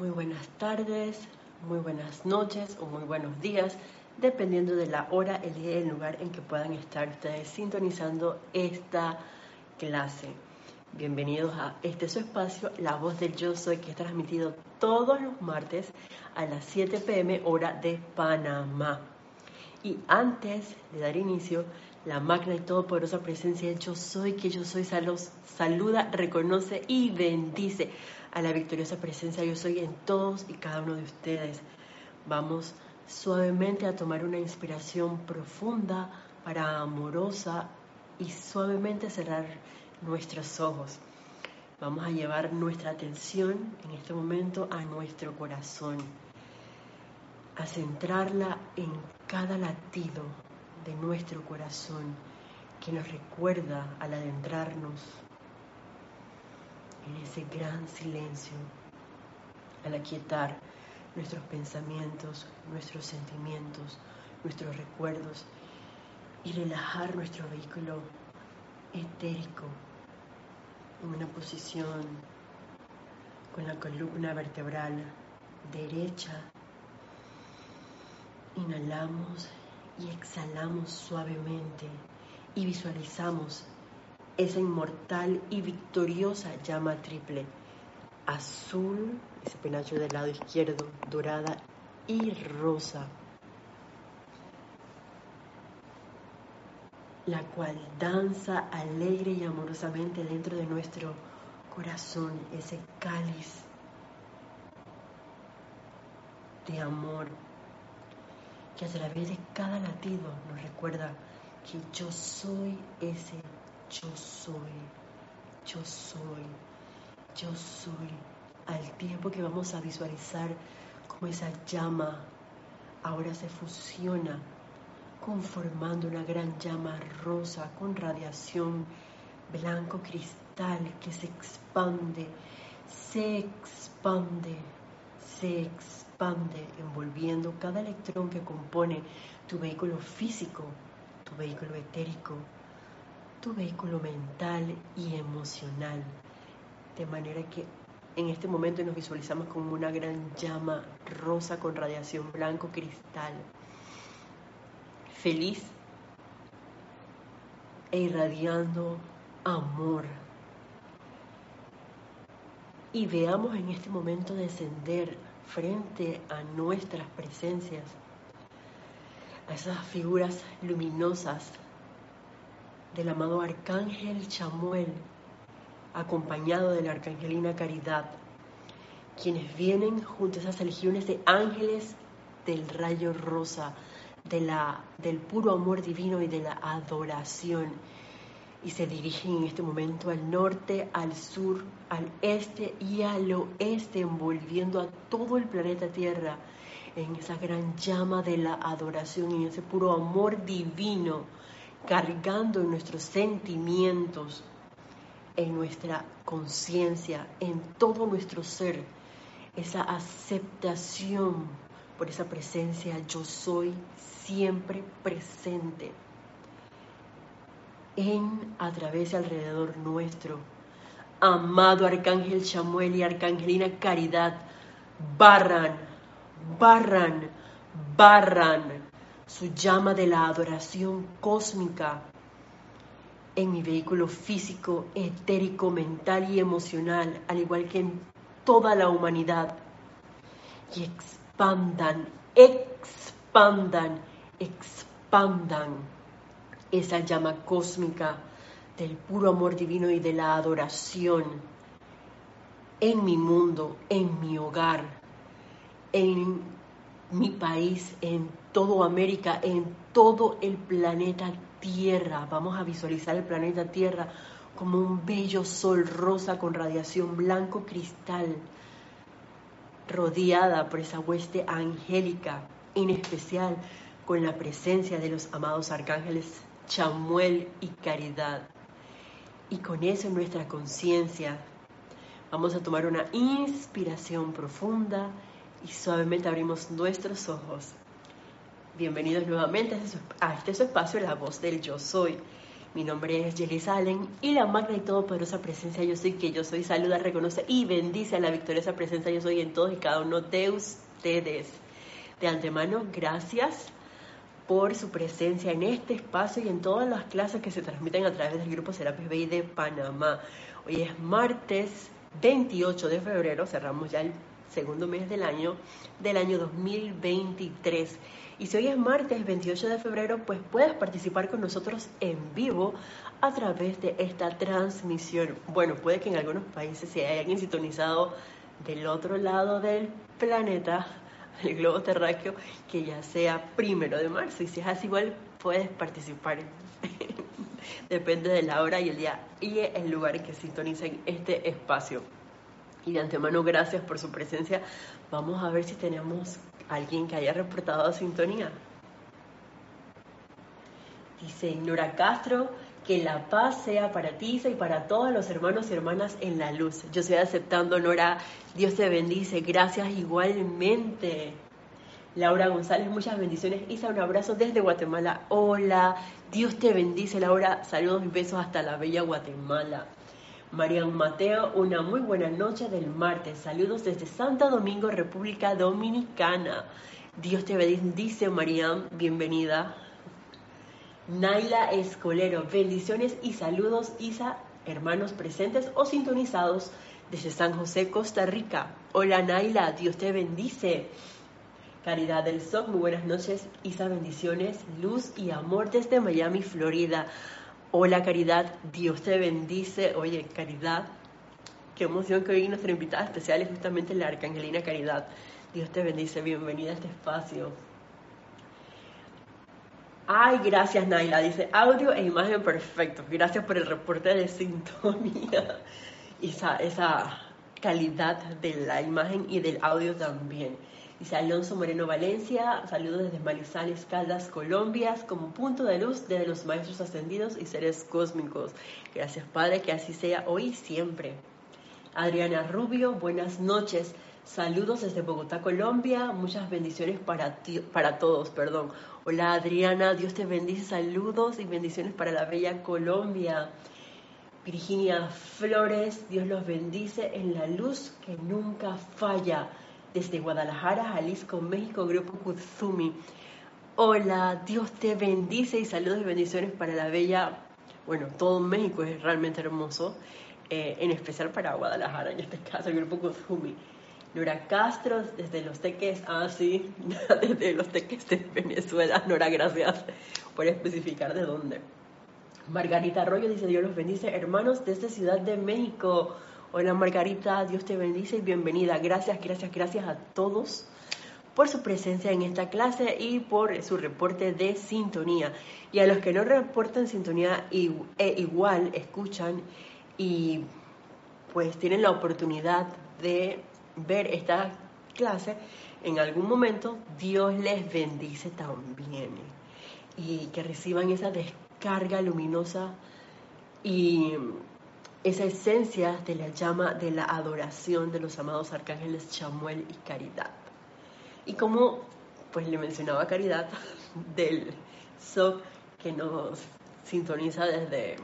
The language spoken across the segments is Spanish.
Muy buenas tardes, muy buenas noches o muy buenos días, dependiendo de la hora, el día y el lugar en que puedan estar ustedes sintonizando esta clase. Bienvenidos a este su espacio, La Voz del Yo Soy, que es transmitido todos los martes a las 7 pm hora de Panamá. Y antes de dar inicio, la magna y todopoderosa presencia del Yo Soy, que Yo Soy, saluda, reconoce y bendice a la victoriosa presencia Yo Soy en todos y cada uno de ustedes. Vamos suavemente a tomar una inspiración profunda para amorosa y suavemente cerrar nuestros ojos. Vamos a llevar nuestra atención en este momento a nuestro corazón, a centrarla en cada latido de nuestro corazón que nos recuerda al adentrarnos en ese gran silencio, al aquietar nuestros pensamientos, nuestros sentimientos, nuestros recuerdos y relajar nuestro vehículo etérico en una posición con la columna vertebral derecha. Inhalamos y exhalamos suavemente y visualizamos esa inmortal y victoriosa llama triple, azul, ese penacho del lado izquierdo, dorada y rosa, la cual danza alegre y amorosamente dentro de nuestro corazón, ese cáliz de amor que a través de cada latido nos recuerda que yo soy ese yo soy, yo soy, yo soy, al tiempo que vamos a visualizar como esa llama ahora se fusiona conformando una gran llama rosa con radiación blanco cristal que se expande, se expande, se expande, envolviendo cada electrón que compone tu vehículo físico, tu vehículo etérico, tu vehículo mental y emocional. De manera que en este momento nos visualizamos como una gran llama rosa con radiación blanco cristal, feliz e irradiando amor. Y veamos en este momento descender frente a nuestras presencias, a esas figuras luminosas del amado Arcángel Chamuel, acompañado de la Arcangelina Caridad, quienes vienen junto a esas legiones de ángeles del rayo rosa, de la, del puro amor divino y de la adoración. Y se dirigen en este momento al norte, al sur, al este y al oeste, envolviendo a todo el planeta Tierra en esa gran llama de la adoración y ese puro amor divino cargando en nuestros sentimientos, en nuestra conciencia, en todo nuestro ser, esa aceptación por esa presencia yo soy siempre presente en, a través y alrededor nuestro. Amado Arcángel Chamuel y Arcangelina Caridad, barran, barran, barran su llama de la adoración cósmica en mi vehículo físico, etérico, mental y emocional, al igual que en toda la humanidad. Y expandan, expandan, expandan esa llama cósmica del puro amor divino y de la adoración en mi mundo, en mi hogar, en mi país, en todo América, en todo el planeta Tierra. Vamos a visualizar el planeta Tierra como un bello sol rosa con radiación blanco cristal, rodeada por esa hueste angélica, en especial con la presencia de los amados arcángeles Chamuel y Caridad. Y con eso en nuestra conciencia vamos a tomar una inspiración profunda y suavemente abrimos nuestros ojos. Bienvenidos nuevamente a este su espacio, La Voz del Yo Soy, Mi nombre es Jelly Salen y la magna y todopoderosa presencia yo soy que yo soy. Saluda, reconoce y bendice a la victoriosa presencia yo soy en todos y cada uno de ustedes. De antemano, gracias por su presencia en este espacio y en todas las clases que se transmiten a través del grupo Serapis Bay de Panamá. Hoy es martes 28 de febrero, cerramos ya el segundo mes del año, del año 2023. Y si hoy es martes 28 de febrero, pues puedes participar con nosotros en vivo a través de esta transmisión. Bueno, puede que en algunos países si hay alguien sintonizado del otro lado del planeta, el globo terráqueo, que ya sea primero de marzo. Y si es así, igual puedes participar. Depende de la hora y el día y el lugar en que sintonicen este espacio. Y de antemano, gracias por su presencia. Vamos a ver si tenemos alguien que haya reportado sintonía. Dice Nora Castro, que la paz sea para ti y para todos los hermanos y hermanas en la luz. Yo estoy aceptando, Nora. Dios te bendice. Gracias igualmente. Laura González, muchas bendiciones. Isa, un abrazo desde Guatemala. Hola, Dios te bendice, Laura. Saludos y besos hasta la bella Guatemala. Marian Mateo, una muy buena noche del martes. Saludos desde Santo Domingo, República Dominicana. Dios te bendice, Marian. Bienvenida. Naila Escolero, bendiciones y saludos, Isa, hermanos presentes o sintonizados desde San José, Costa Rica. Hola, Naila. Dios te bendice. Caridad del Sol, muy buenas noches, Isa, bendiciones, luz y amor desde Miami, Florida. Hola Caridad, Dios te bendice. Oye, Caridad, qué emoción que hoy nuestra invitada especial es justamente la Arcangelina Caridad. Dios te bendice, bienvenida a este espacio. Ay, gracias Naila, dice audio e imagen perfecto. Gracias por el reporte de sintonía. Esa, esa calidad de la imagen y del audio también. Dice Alonso Moreno Valencia, saludos desde Manizales, Caldas, Colombia, como punto de luz de los maestros ascendidos y seres cósmicos. Gracias Padre, que así sea hoy y siempre. Adriana Rubio, buenas noches. Saludos desde Bogotá, Colombia. Muchas bendiciones para, ti, para todos. Perdón. Hola Adriana, Dios te bendice. Saludos y bendiciones para la bella Colombia. Virginia Flores, Dios los bendice en la luz que nunca falla desde Guadalajara, Jalisco, México, Grupo Kutsumi. Hola, Dios te bendice y saludos y bendiciones para la bella, bueno, todo México es realmente hermoso, eh, en especial para Guadalajara, en este caso Grupo Kutsumi. Nora Castro, desde Los Teques, ah, sí, desde Los Teques de Venezuela. Nora, gracias por especificar de dónde. Margarita Arroyo dice, Dios los bendice, hermanos desde Ciudad de México. Hola Margarita, Dios te bendice y bienvenida. Gracias, gracias, gracias a todos por su presencia en esta clase y por su reporte de sintonía. Y a los que no reportan sintonía e igual escuchan y pues tienen la oportunidad de ver esta clase, en algún momento Dios les bendice también y que reciban esa descarga luminosa y esa esencia de la llama de la adoración de los amados arcángeles Chamuel y Caridad. Y como pues le mencionaba Caridad del SOC que nos sintoniza desde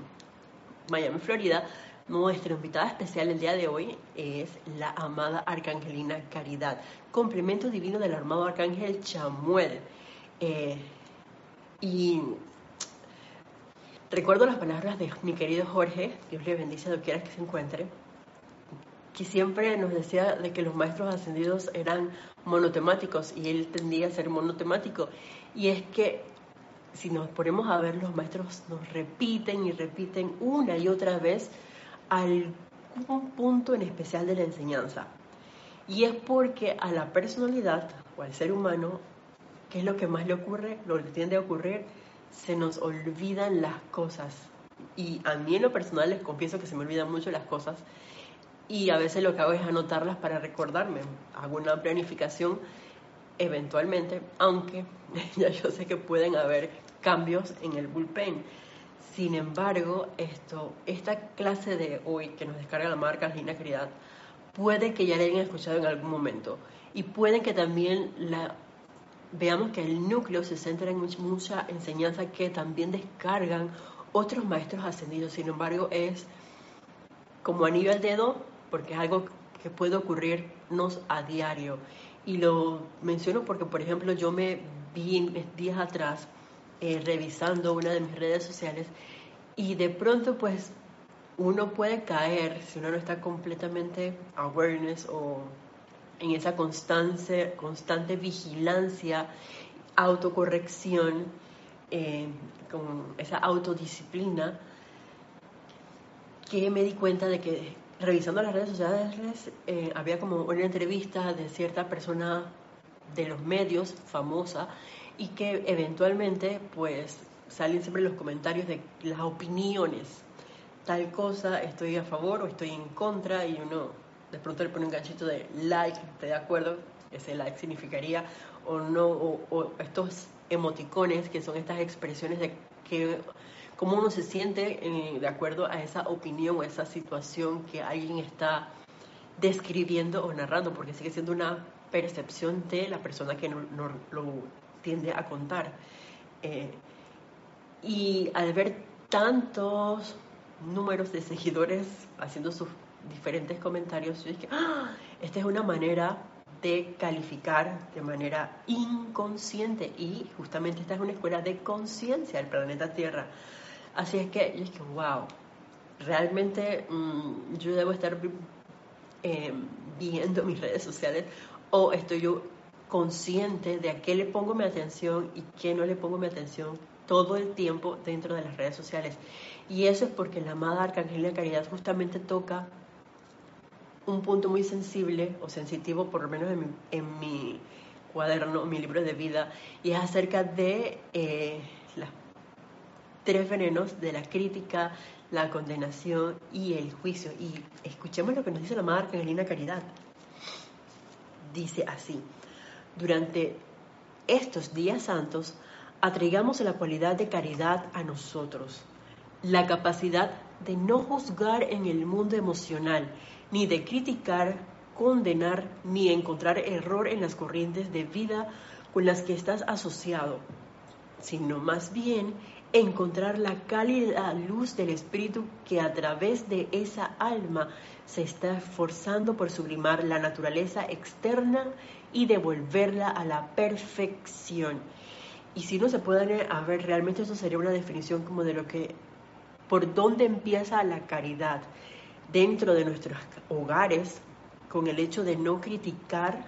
Miami, Florida, nuestra invitada especial el día de hoy es la amada Arcangelina Caridad, complemento divino del armado Arcángel Chamuel. Eh, y Recuerdo las palabras de mi querido Jorge, Dios le bendice donde quiera que se encuentre, que siempre nos decía de que los maestros ascendidos eran monotemáticos y él tendía a ser monotemático. Y es que si nos ponemos a ver, los maestros nos repiten y repiten una y otra vez algún punto en especial de la enseñanza. Y es porque a la personalidad o al ser humano, ¿qué es lo que más le ocurre? Lo que tiende a ocurrir se nos olvidan las cosas. Y a mí en lo personal les confieso que se me olvidan mucho las cosas y a veces lo que hago es anotarlas para recordarme. Hago una planificación eventualmente, aunque ya yo sé que pueden haber cambios en el bullpen. Sin embargo, esto, esta clase de hoy que nos descarga la marca Lina Caridad, puede que ya la hayan escuchado en algún momento y pueden que también la veamos que el núcleo se centra en mucha enseñanza que también descargan otros maestros ascendidos. Sin embargo, es como anillo al dedo, porque es algo que puede ocurrirnos a diario. Y lo menciono porque, por ejemplo, yo me vi días atrás eh, revisando una de mis redes sociales y de pronto, pues, uno puede caer si uno no está completamente awareness o en esa constante, constante vigilancia, autocorrección, eh, con esa autodisciplina, que me di cuenta de que revisando las redes sociales eh, había como una entrevista de cierta persona de los medios famosa y que eventualmente pues salen siempre los comentarios de las opiniones. Tal cosa, estoy a favor o estoy en contra y uno de pronto le pone un ganchito de like, ¿te de acuerdo? Ese like significaría o no, o, estos emoticones que son estas expresiones de que cómo uno se siente eh, de acuerdo a esa opinión o esa situación que alguien está describiendo o narrando, porque sigue siendo una percepción de la persona que no, lo tiende a contar. Eh, y al ver tantos números de seguidores haciendo sus diferentes comentarios, yo dije, ¡Ah! esta es una manera de calificar de manera inconsciente y justamente esta es una escuela de conciencia del planeta Tierra. Así es que yo dije, wow, realmente mm, yo debo estar eh, viendo mis redes sociales o estoy yo consciente de a qué le pongo mi atención y qué no le pongo mi atención todo el tiempo dentro de las redes sociales. Y eso es porque la amada Arcángel Caridad justamente toca un punto muy sensible o sensitivo, por lo menos en mi, cuaderno, mi libro de vida, y es acerca de eh, los tres venenos de la crítica, la condenación y el juicio. Y escuchemos lo que nos dice la amada Arcangelina Caridad. Dice así, durante estos días santos, atraigamos la cualidad de caridad a nosotros, la capacidad de no juzgar en el mundo emocional, ni de criticar, condenar, ni encontrar error en las corrientes de vida con las que estás asociado, sino más bien encontrar la cálida luz del Espíritu que a través de esa alma se está esforzando por sublimar la naturaleza externa y devolverla a la perfección. Y si no se puede a ver, realmente eso sería una definición como de lo que, por dónde empieza la caridad dentro de nuestros hogares, con el hecho de no criticar,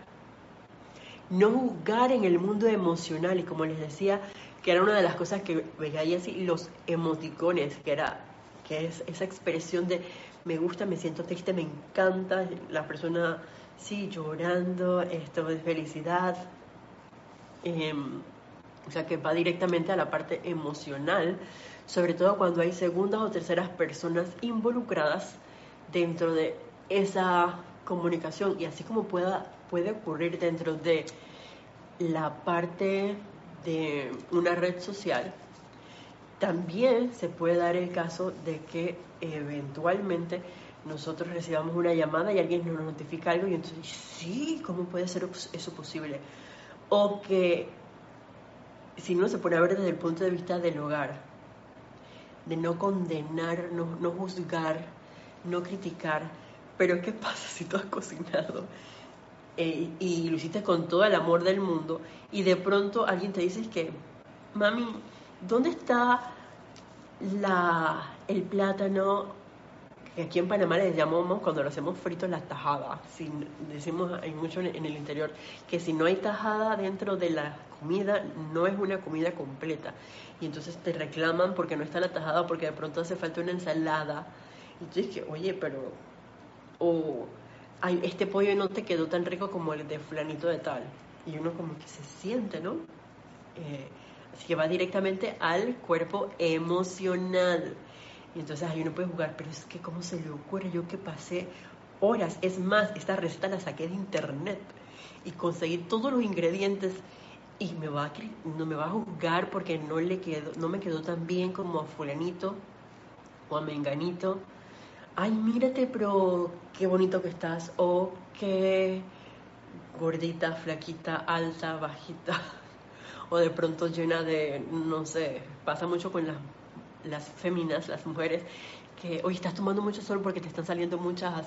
no juzgar en el mundo emocional, y como les decía, que era una de las cosas que veía así, los emoticones, que era que es esa expresión de me gusta, me siento triste, me encanta, la persona sí llorando, esto de felicidad. Em, o sea, que va directamente a la parte emocional, sobre todo cuando hay segundas o terceras personas involucradas dentro de esa comunicación y así como pueda, puede ocurrir dentro de la parte de una red social, también se puede dar el caso de que eventualmente nosotros recibamos una llamada y alguien nos notifica algo y entonces, sí, ¿cómo puede ser eso posible? O que si uno se pone a ver desde el punto de vista del hogar, de no condenar, no, juzgar, no criticar, pero ¿qué pasa si tú has cocinado eh, y lo hiciste con todo el amor del mundo y de pronto alguien te dice que, mami, ¿dónde está el plátano que aquí en Panamá les llamamos cuando lo hacemos frito la tajada. Si, decimos hay mucho en el interior que si no hay tajada dentro de la comida no es una comida completa. Y entonces te reclaman porque no está la tajada porque de pronto hace falta una ensalada. Y dices que, oye, pero o ay, este pollo no te quedó tan rico como el de fulanito de tal. Y uno como que se siente, ¿no? Eh, así que va directamente al cuerpo emocional. Y entonces ahí uno puede jugar, pero es que cómo se le ocurre yo que pasé horas, es más, esta receta la saqué de internet y conseguí todos los ingredientes y me va a, no me va a juzgar porque no le quedó, no me quedó tan bien como a fulanito o a menganito. Ay, mírate, pero qué bonito que estás o qué gordita, flaquita, alta, bajita o de pronto llena de, no sé, pasa mucho con las las féminas, las mujeres, que hoy estás tomando mucho sol porque te están saliendo muchas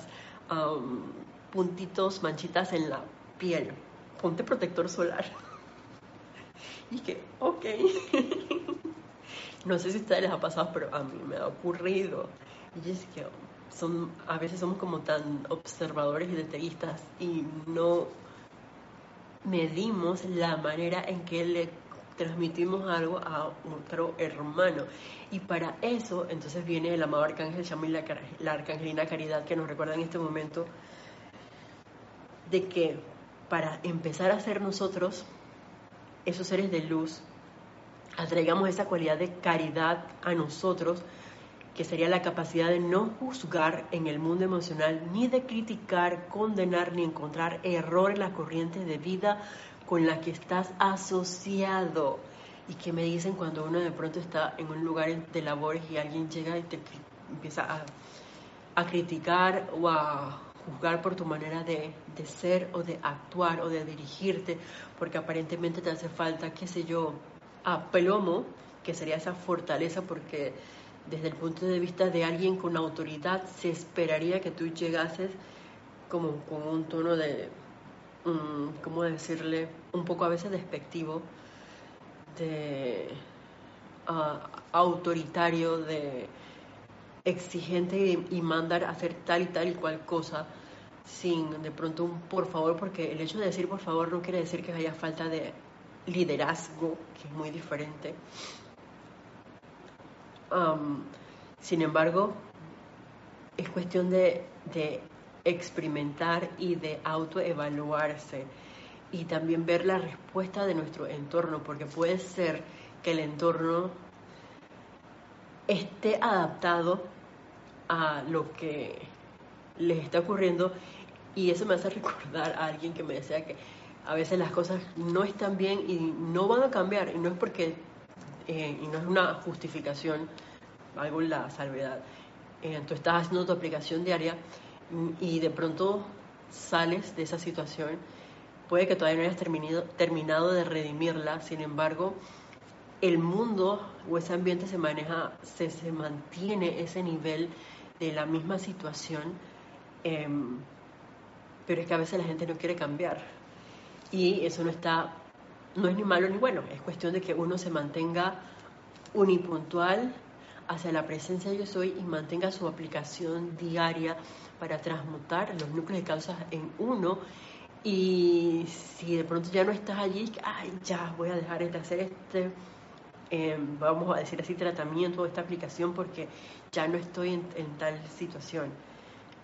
puntitos, manchitas en la piel. Ponte protector solar. y que, ok. no sé si a ustedes les ha pasado, pero a mí me ha ocurrido. Y es que son, a veces somos como tan observadores y detallistas y no medimos la manera en que le transmitimos algo a otro hermano. Y para eso, entonces viene el amado arcángel la, la arcangelina Caridad, que nos recuerda en este momento de que para empezar a ser nosotros, esos seres de luz, atraigamos esa cualidad de caridad a nosotros, que sería la capacidad de no juzgar en el mundo emocional, ni de criticar, condenar, ni encontrar error en las corrientes de vida con la que estás asociado. Y que me dicen cuando uno de pronto está en un lugar de labores y alguien llega y te empieza a, a criticar o a juzgar por tu manera de, de, ser o de actuar o de dirigirte, porque aparentemente te hace falta, qué sé yo, a plomo, que sería esa fortaleza, porque desde el punto de vista de alguien con autoridad se esperaría que tú llegases como con un tono de, um, ¿cómo decirle? Un poco a veces despectivo, de uh, autoritario, de exigente y, mandar hacer tal y tal y cual cosa sin de pronto un por favor, porque el hecho de decir por favor no quiere decir que haya falta de liderazgo, que es muy diferente. Sin embargo, es cuestión de, experimentar y de autoevaluarse y también ver la respuesta de nuestro entorno, porque puede ser que el entorno esté adaptado a lo que les está ocurriendo y eso me hace recordar a alguien que me decía que a veces las cosas no están bien y no van a cambiar y no es porque eh, y no es una justificación algo la salvedad eh, tú estás haciendo tu aplicación diaria y de pronto sales de esa situación puede que todavía no hayas terminado, terminado de redimirla sin embargo el mundo o ese ambiente se maneja, se, se mantiene ese nivel de la misma situación, em, pero es que a veces la gente no quiere cambiar. Y eso no está, no es ni malo ni bueno, es cuestión de que uno se mantenga unipuntual hacia la presencia de yo soy y mantenga su aplicación diaria para transmutar los núcleos de causas en uno y si de pronto ya no estás allí, ay, ya voy a dejar de hacer este Em, vamos a decir así, tratamiento, esta aplicación porque ya no estoy en, tal situación.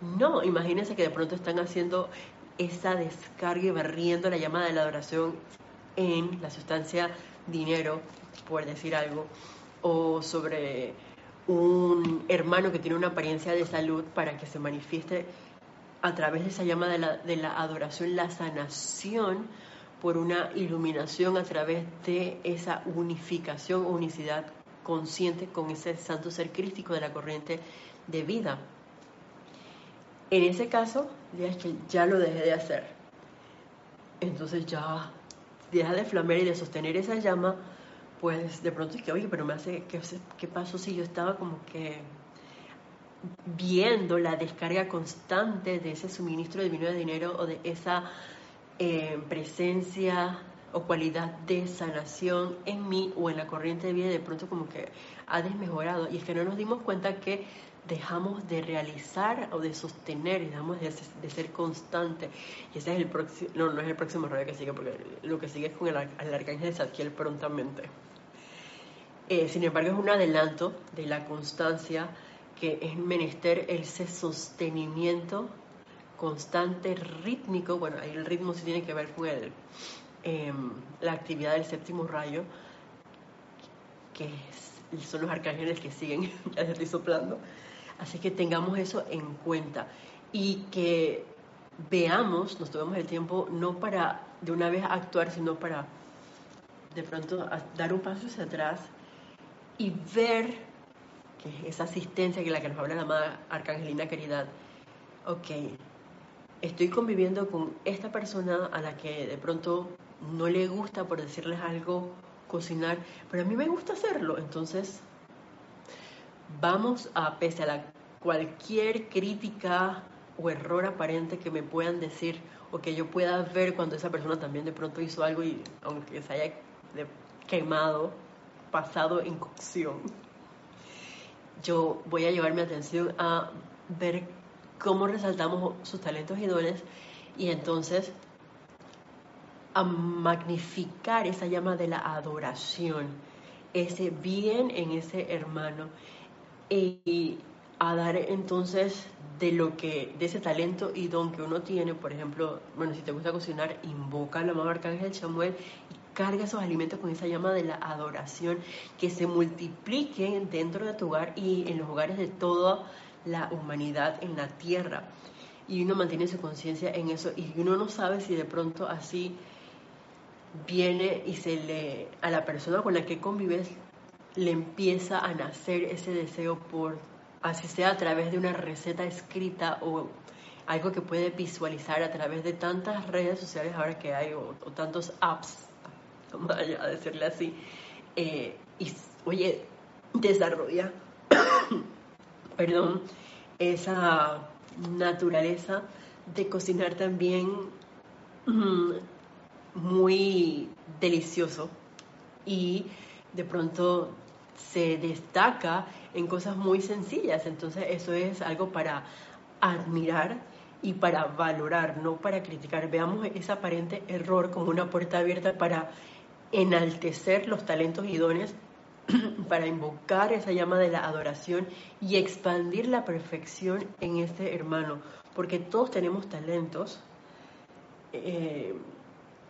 No, imagínense que de pronto están haciendo esa descarga y barriendo la llamada de la adoración en la sustancia dinero, por decir algo, o sobre un hermano que tiene una apariencia de salud para que se manifieste a través de esa llama de la, de la adoración, la sanación por una iluminación a través de esa unificación, unicidad consciente con ese santo ser crístico de la corriente de vida. En ese caso, ya que ya lo dejé de hacer. Entonces ya deja de flamear y de sostener esa llama, pues de pronto es que, oye, pero me hace, ¿qué, qué pasó si yo estaba como que viendo la descarga constante de ese suministro divino de dinero o de esa presencia o cualidad de sanación en mí o en la corriente de vida de pronto como que ha desmejorado y es que no nos dimos cuenta que dejamos de realizar o de sostener, dejamos de, de ser constante. Y ese es el próximo, no, no es el próximo rollo que sigue, porque lo que sigue es con el, el arcángel Zadkiel prontamente. Eh, sin embargo, es un adelanto de la constancia que es menester ese sostenimiento constante, rítmico, bueno, ahí el ritmo sí tiene que ver con el, em, la actividad del séptimo rayo, que son los arcángeles que siguen, ya estoy soplando. Así que tengamos eso en cuenta y que veamos, nos tomemos el tiempo no para de una vez actuar, sino para de pronto dar un paso hacia atrás y ver que esa asistencia que la que nos habla la amada Arcangelina Caridad, ok, estoy conviviendo con esta persona a la que de pronto no le gusta, por decirles algo, cocinar, pero a mí me gusta hacerlo. Entonces, vamos a, pese a la, cualquier crítica o error aparente que me puedan decir o que yo pueda ver cuando esa persona también de pronto hizo algo y aunque se haya quemado, pasado en cocción, yo voy a llevar mi atención a ver cómo resaltamos sus talentos y dones y entonces a magnificar esa llama de la adoración, ese bien en ese hermano y a dar entonces de lo que de ese talento y don que uno tiene, por ejemplo, bueno, si te gusta cocinar, invoca al amado arcángel Samuel y carga esos alimentos con esa llama de la adoración que se multipliquen dentro de tu hogar y en los hogares de toda la humanidad en la tierra. Y uno mantiene su conciencia en eso y uno no sabe si de pronto así viene y se le a la persona con la que convives le empieza a nacer ese deseo por así sea a través de una receta escrita o algo que puede visualizar a través de tantas redes sociales ahora que hay o, tantos apps, vamos a decirle así, eh, y oye, desarrolla, perdón, esa naturaleza de cocinar también mm, muy delicioso y de pronto se destaca en cosas muy sencillas. Entonces eso es algo para admirar y para valorar, no para criticar. Veamos ese aparente error como una puerta abierta para enaltecer los talentos y dones, para invocar esa llama de la adoración y expandir la perfección en este hermano, porque todos tenemos talentos. Eh,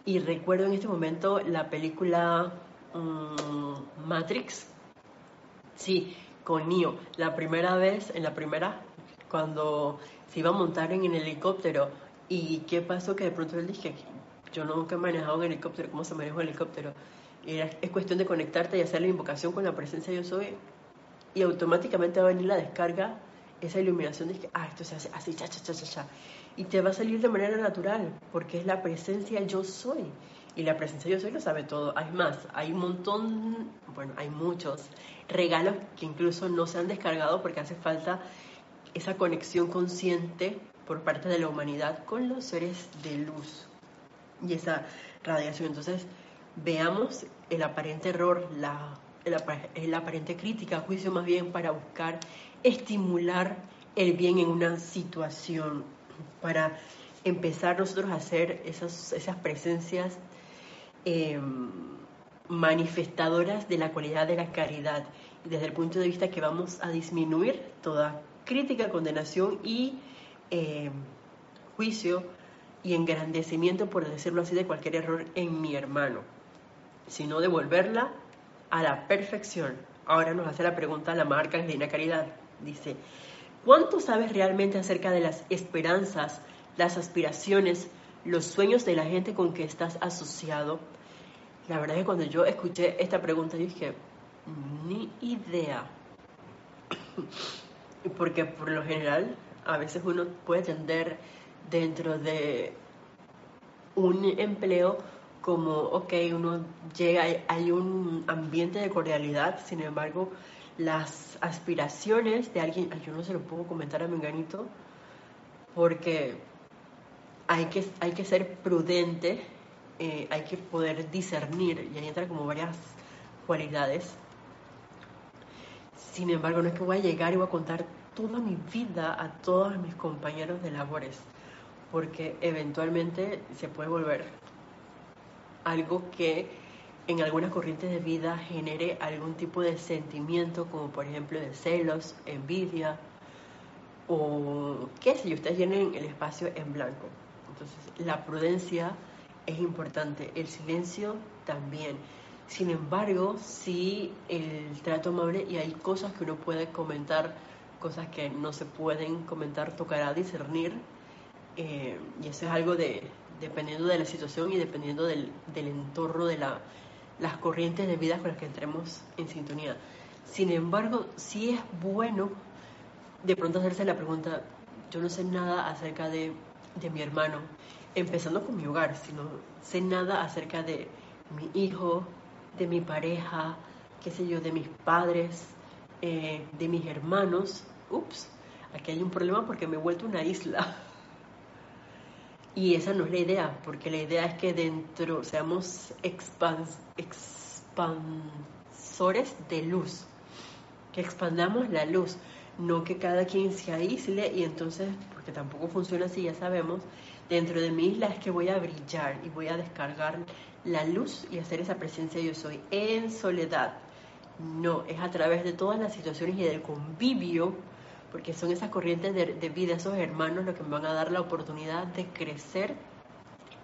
y recuerdo en este momento la película mm, Matrix, sí, con Neo, la primera vez, en la primera, cuando se iba a montar en el helicóptero, y qué pasó que de pronto él dije, yo nunca he manejado un helicóptero, ¿cómo se maneja un helicóptero? Y es cuestión de conectarte y hacer la invocación con la presencia yo soy, y automáticamente va a venir la descarga, esa iluminación de que, ah, esto se hace así, cha, cha, cha, cha, cha. Y te va a salir de manera natural, porque es la presencia yo soy. Y la presencia yo soy lo sabe todo. Hay más, hay un montón, bueno, hay muchos regalos que incluso no se han descargado porque hace falta esa conexión consciente por parte de la humanidad con los seres de luz y esa radiación. Entonces, veamos el aparente error, la, el, aparente crítica, juicio más bien para buscar estimular el bien en una situación, para empezar nosotros a hacer esas, esas presencias em, manifestadoras de la cualidad de la caridad, desde el punto de vista que vamos a disminuir toda crítica, condenación y eh, juicio y engrandecimiento, por decirlo así, de cualquier error en mi hermano, sino devolverla a la perfección. Ahora nos hace la pregunta la marca Angelina Caridad. Dice, ¿cuánto sabes realmente acerca de las esperanzas, las aspiraciones, los sueños de la gente con que estás asociado? La verdad es que cuando yo escuché esta pregunta, yo dije, ni idea. Porque por lo general, a veces uno puede tender dentro de un empleo como, ok, uno llega, hay un ambiente de cordialidad, sin embargo, las aspiraciones de alguien, yo no se lo puedo comentar a Menganito, porque hay que, hay que ser prudente eh, hay que poder discernir y ahí entra como varias cualidades. Sin embargo, no es que voy a llegar y voy a contar toda mi vida a todos mis compañeros de labores, porque eventualmente se puede volver algo que en algunas corrientes de vida genere algún tipo de sentimiento, como por ejemplo de celos, envidia, o qué sé yo, ustedes llenen el espacio en blanco. Entonces, la prudencia es importante, el silencio también. Sin embargo, sí el trato amable y hay cosas que uno puede comentar, cosas que no se pueden comentar, tocará discernir. Eh, y eso es algo de, dependiendo de la situación y dependiendo del, del entorno de la, las corrientes de vida con las que entremos en sintonía. Sin embargo, sí es bueno de pronto hacerse la pregunta, yo no sé nada acerca de, de mi hermano, empezando con mi hogar, sino sé nada acerca de mi hijo, de mi pareja, qué sé yo, de mis padres, eh, de mis hermanos, ups, aquí hay un problema porque me he vuelto una isla. Y esa no es la idea, porque la idea es que dentro seamos expansores de luz, que expandamos la luz, no que cada quien se aísle y entonces, porque tampoco funciona así, ya sabemos, dentro de mi isla es que voy a brillar y voy a descargar la luz y hacer esa presencia yo soy en soledad. No, es a través de todas las situaciones y del convivio porque son esas corrientes de, vida, esos hermanos, los que me van a dar la oportunidad de crecer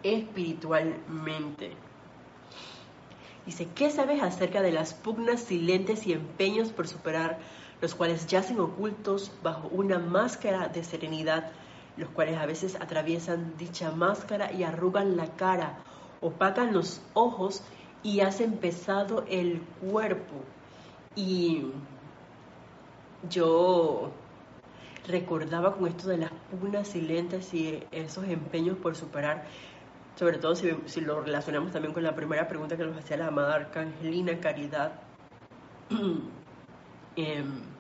espiritualmente. Dice, ¿qué sabes acerca de las pugnas silentes y empeños por superar, los cuales yacen ocultos bajo una máscara de serenidad, los cuales a veces atraviesan dicha máscara y arrugan la cara, opacan los ojos y hacen pesado el cuerpo? Y yo recordaba con esto de las pugnas silentes y esos empeños por superar, sobre todo si, lo relacionamos también con la primera pregunta que nos hacía la amada Arcangelina Caridad. Em,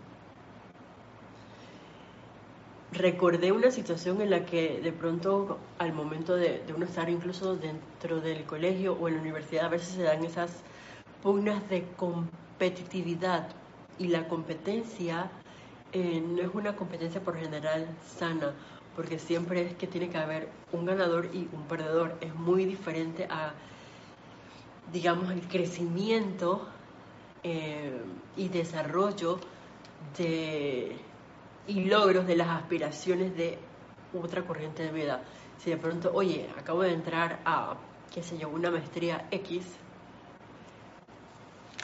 recordé una situación en la que de pronto al momento de, uno estar incluso dentro del colegio o en la universidad a veces se dan esas pugnas de competitividad y la competencia eh, no es una competencia por general sana, porque siempre es que tiene que haber un ganador y un perdedor. Es muy diferente a, digamos, el crecimiento eh, y desarrollo de, y logros de las aspiraciones de otra corriente de vida. Si de pronto, oye, acabo de entrar a, qué sé yo, una maestría X,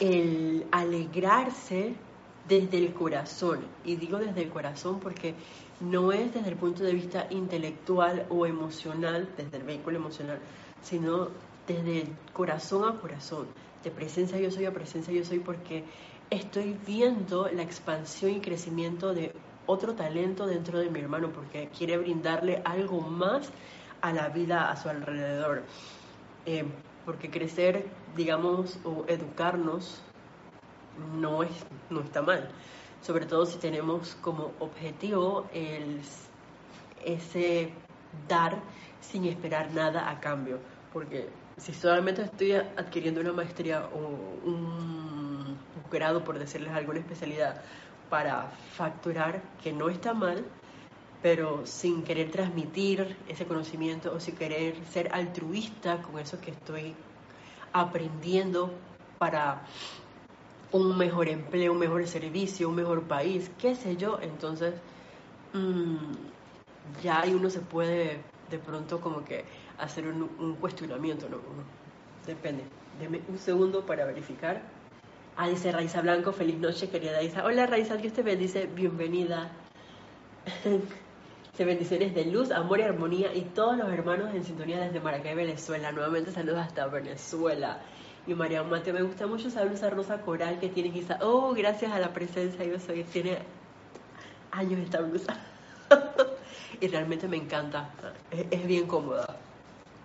el alegrarse desde el corazón. Y digo desde el corazón porque no es desde el punto de vista intelectual o emocional, desde el vehículo emocional, sino desde corazón a corazón, de presencia yo soy a presencia yo soy, porque estoy viendo la expansión y crecimiento de otro talento dentro de mi hermano, porque quiere brindarle algo más a la vida a su alrededor. Eh, porque crecer, digamos, o educarnos no, es, no está mal. Sobre todo si tenemos como objetivo el, ese dar sin esperar nada a cambio. Porque si solamente estoy adquiriendo una maestría o un grado, por decirles alguna especialidad, para facturar, que no está mal, pero sin querer transmitir ese conocimiento o sin querer ser altruista con eso que estoy aprendiendo para un mejor empleo, un mejor servicio, un mejor país, qué sé yo. Entonces, mm, ya ahí uno se puede de pronto como que hacer un, cuestionamiento, ¿no? depende. Deme un segundo para verificar. Ah, dice Raiza Blanco, feliz noche, querida Raiza. Hola Raiza, Dios te bendice, bienvenida. Se bendiciones de luz, amor y armonía y todos los hermanos en sintonía desde Maracay, Venezuela. Nuevamente saludos hasta Venezuela. Y María Mateo, me gusta mucho esa blusa rosa coral que tiene quizá. Oh, gracias a la presencia, yo soy, tiene años esta blusa. y realmente me encanta, es, bien cómoda.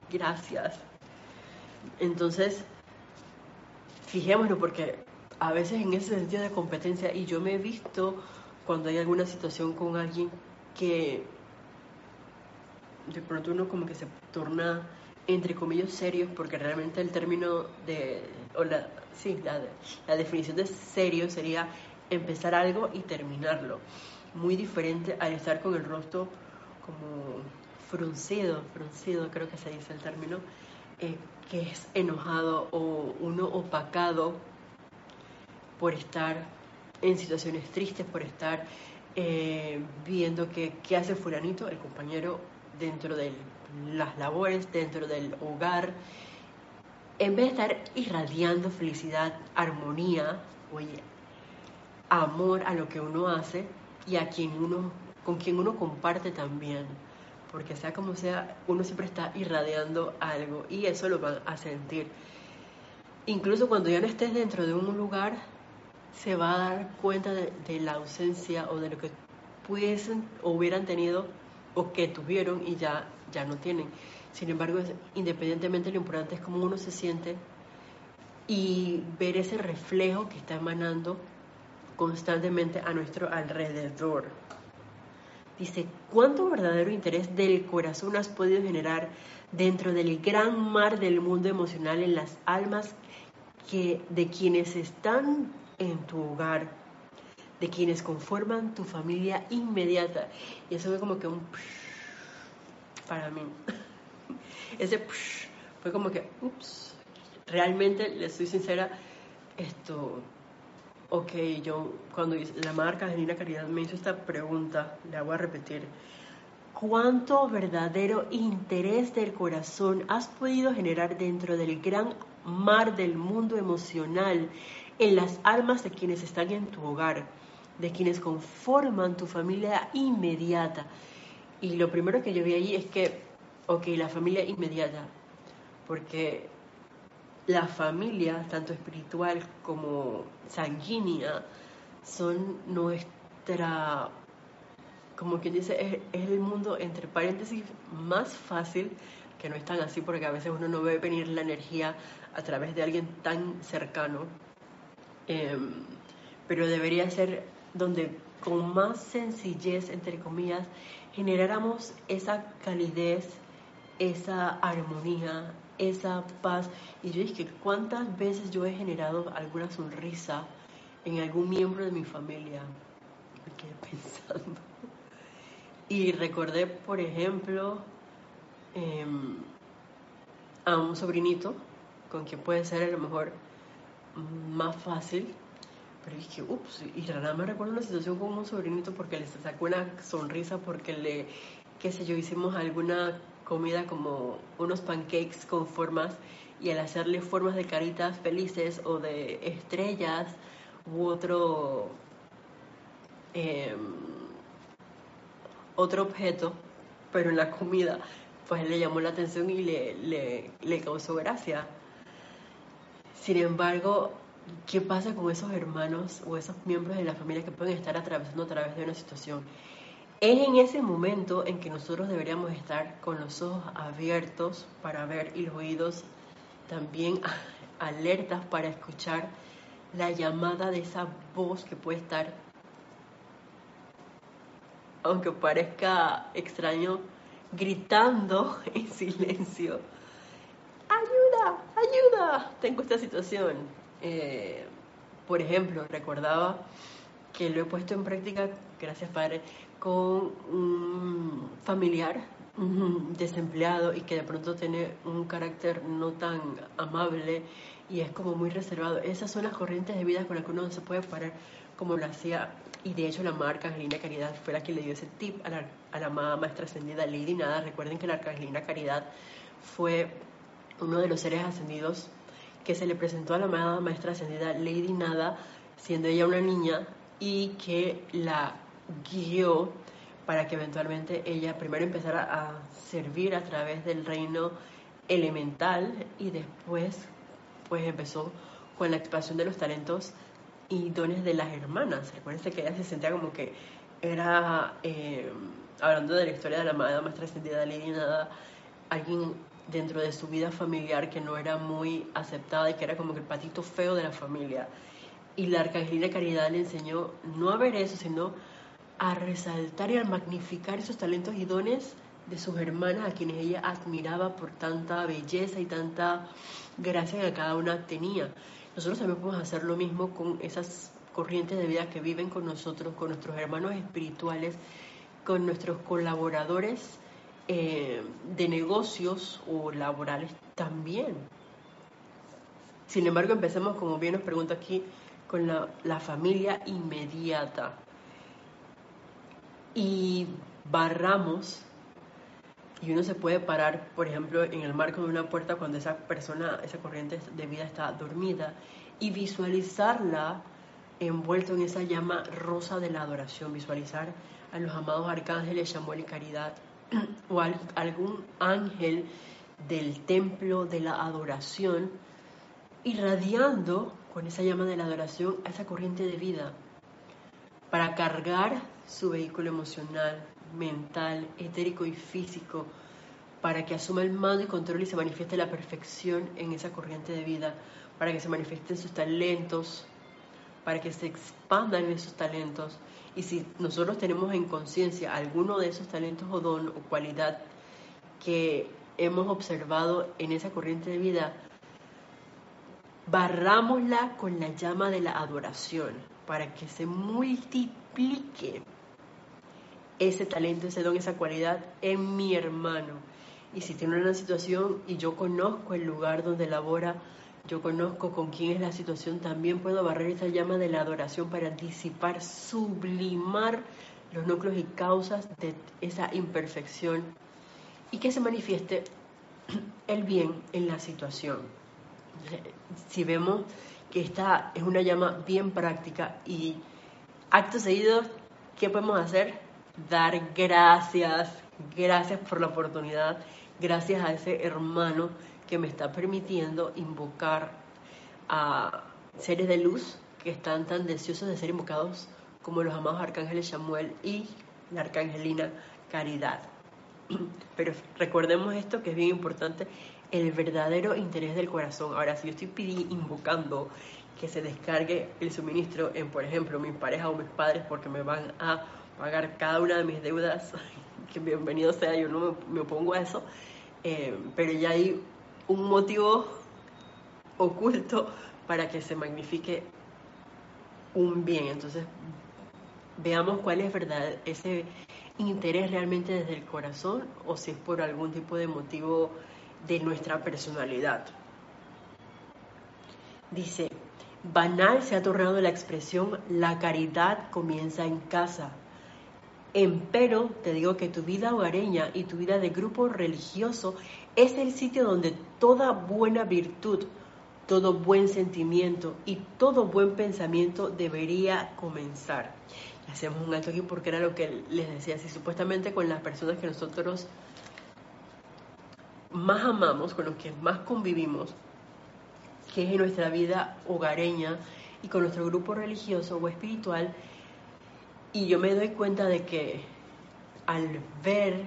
Gracias. Entonces, fijémonos porque a veces en ese sentido de competencia, y yo me he visto cuando hay alguna situación con alguien que de pronto uno como que se torna entre comillas serios, porque realmente el término de, o la, sí, la, definición de serio sería empezar algo y terminarlo. Muy diferente al estar con el rostro como fruncido, fruncido creo que se dice el término, eh, que es enojado o uno opacado por estar en situaciones tristes, por estar eh, viendo que hace fulanito, el compañero dentro de las labores, dentro del hogar, en vez de estar irradiando felicidad, armonía, oye, amor a lo que uno hace y a quien uno, con quien uno comparte también. Porque sea como sea, uno siempre está irradiando algo y eso lo van a sentir. Incluso cuando ya no estés dentro de un lugar, se va a dar cuenta de, la ausencia o de lo que pudiesen o hubieran tenido o que tuvieron y ya, ya no tienen. Sin embargo, independientemente lo importante es cómo uno se siente y ver ese reflejo que está emanando constantemente a nuestro alrededor. Dice, ¿cuánto verdadero interés del corazón has podido generar dentro del gran mar del mundo emocional en las almas que, de quienes están en tu hogar, de quienes conforman tu familia inmediata? Y eso fue como que un para mí. Ese fue como que, realmente, le soy sincera, esto, ok, yo cuando la marca Janina Caridad me hizo esta pregunta, le voy a repetir, ¿cuánto verdadero interés del corazón has podido generar dentro del gran mar del mundo emocional en las almas de quienes están en tu hogar, de quienes conforman tu familia inmediata? Y lo primero que yo vi ahí es que, ok, la familia inmediata, porque la familia, tanto espiritual como sanguínea, son nuestra, como quien dice, es, el mundo, entre paréntesis, más fácil, que no es tan así porque a veces uno no ve venir la energía a través de alguien tan cercano, em, pero debería ser donde con más sencillez, entre comillas, generáramos esa calidez, esa armonía, esa paz. Y yo dije, ¿cuántas veces yo he generado alguna sonrisa en algún miembro de mi familia? Me quedé pensando. Y recordé, por ejemplo, em, a un sobrinito con quien puede ser a lo mejor más fácil. Pero dije, ups, y nada me recuerdo una situación con un sobrinito porque le sacó una sonrisa porque le, qué sé yo, hicimos alguna comida como unos pancakes con formas y al hacerle formas de caritas felices o de estrellas u otro em, otro objeto pero en la comida pues le llamó la atención y le, le causó gracia sin embargo ¿qué pasa con esos hermanos o esos miembros de la familia que pueden estar atravesando a través de una situación es en ese momento en que nosotros deberíamos estar con los ojos abiertos para ver y los oídos también alertas para escuchar la llamada de esa voz que puede estar, aunque parezca extraño, gritando en silencio. Ayuda, ayuda, tengo esta situación. Eh, por ejemplo, recordaba que lo he puesto en práctica, gracias Padre, con un familiar desempleado y que de pronto tiene un carácter no tan amable y es como muy reservado. Esas son las corrientes de vida con las que uno no se puede parar como lo hacía y de hecho la marca Angelina Caridad fue la que le dio ese tip a la, a la amada maestra ascendida Lady Nada. Recuerden que la Arcangelina Caridad fue uno de los seres ascendidos que se le presentó a la amada maestra ascendida Lady Nada, siendo ella una niña, y que la guió para que eventualmente ella primero empezara a servir a través del reino elemental y después pues empezó con la expansión de los talentos y dones de las hermanas. Recuerden que ella se sentía como que era, eh, hablando de la historia de la madre más trascendida Lady Nada, alguien dentro de su vida familiar que no era muy aceptada y que era como que el patito feo de la familia. Y la Arcangelina Caridad le enseñó no a ver eso, sino a resaltar y a magnificar esos talentos y dones de sus hermanas, a quienes ella admiraba por tanta belleza y tanta gracia que cada una tenía. Nosotros también podemos hacer lo mismo con esas corrientes de vida que viven con nosotros, con nuestros hermanos espirituales, con nuestros colaboradores eh, de negocios o laborales también. Sin embargo, empecemos, como bien nos pregunta aquí, con la, la familia inmediata y barramos y uno se puede parar, por ejemplo, en el marco de una puerta cuando esa persona, esa corriente de vida está dormida y visualizarla envuelto en esa llama rosa de la adoración, visualizar a los amados arcángeles Samuel y Caridad o algún ángel del templo de la adoración irradiando con esa llama de la adoración a esa corriente de vida para cargar su vehículo emocional, mental, etérico y físico, para que asuma el mando y control y se manifieste la perfección en esa corriente de vida, para que se manifiesten sus talentos, para que se expandan esos talentos. Y si nosotros tenemos en conciencia alguno de esos talentos o don o cualidad que hemos observado en esa corriente de vida, barrámosla con la llama de la adoración para que se multiplique ese talento, ese don, esa cualidad en mi hermano. Y si tiene una situación y yo conozco el lugar donde labora, yo conozco con quién es la situación, también puedo barrer esa llama de la adoración para disipar, sublimar los núcleos y causas de esa imperfección y que se manifieste el bien en la situación. Si vemos que esta es una llama bien práctica y acto seguido, ¿qué podemos hacer? Dar gracias, gracias por la oportunidad, gracias a ese hermano que me está permitiendo invocar a seres de luz que están tan deseosos de ser invocados como los amados arcángeles Samuel y la arcangelina Caridad. Pero recordemos esto que es bien importante, el verdadero interés del corazón. Ahora, si yo estoy pidiendo, invocando que se descargue el suministro en, por ejemplo, mi pareja o mis padres porque me van a pagar cada una de mis deudas, que bienvenido sea, yo no me, opongo a eso, eh, pero ya hay un motivo oculto para que se magnifique un bien. Entonces, veamos cuál es verdad ese interés realmente desde el corazón o si es por algún tipo de motivo de nuestra personalidad. Dice, banal se ha tornado la expresión la caridad comienza en casa. Empero te digo que tu vida hogareña y tu vida de grupo religioso es el sitio donde toda buena virtud, todo buen sentimiento y todo buen pensamiento debería comenzar. Hacemos un alto aquí porque era lo que les decía, si supuestamente con las personas que nosotros más amamos, con los que más convivimos, que es en nuestra vida hogareña y con nuestro grupo religioso o espiritual, y yo me doy cuenta de que al ver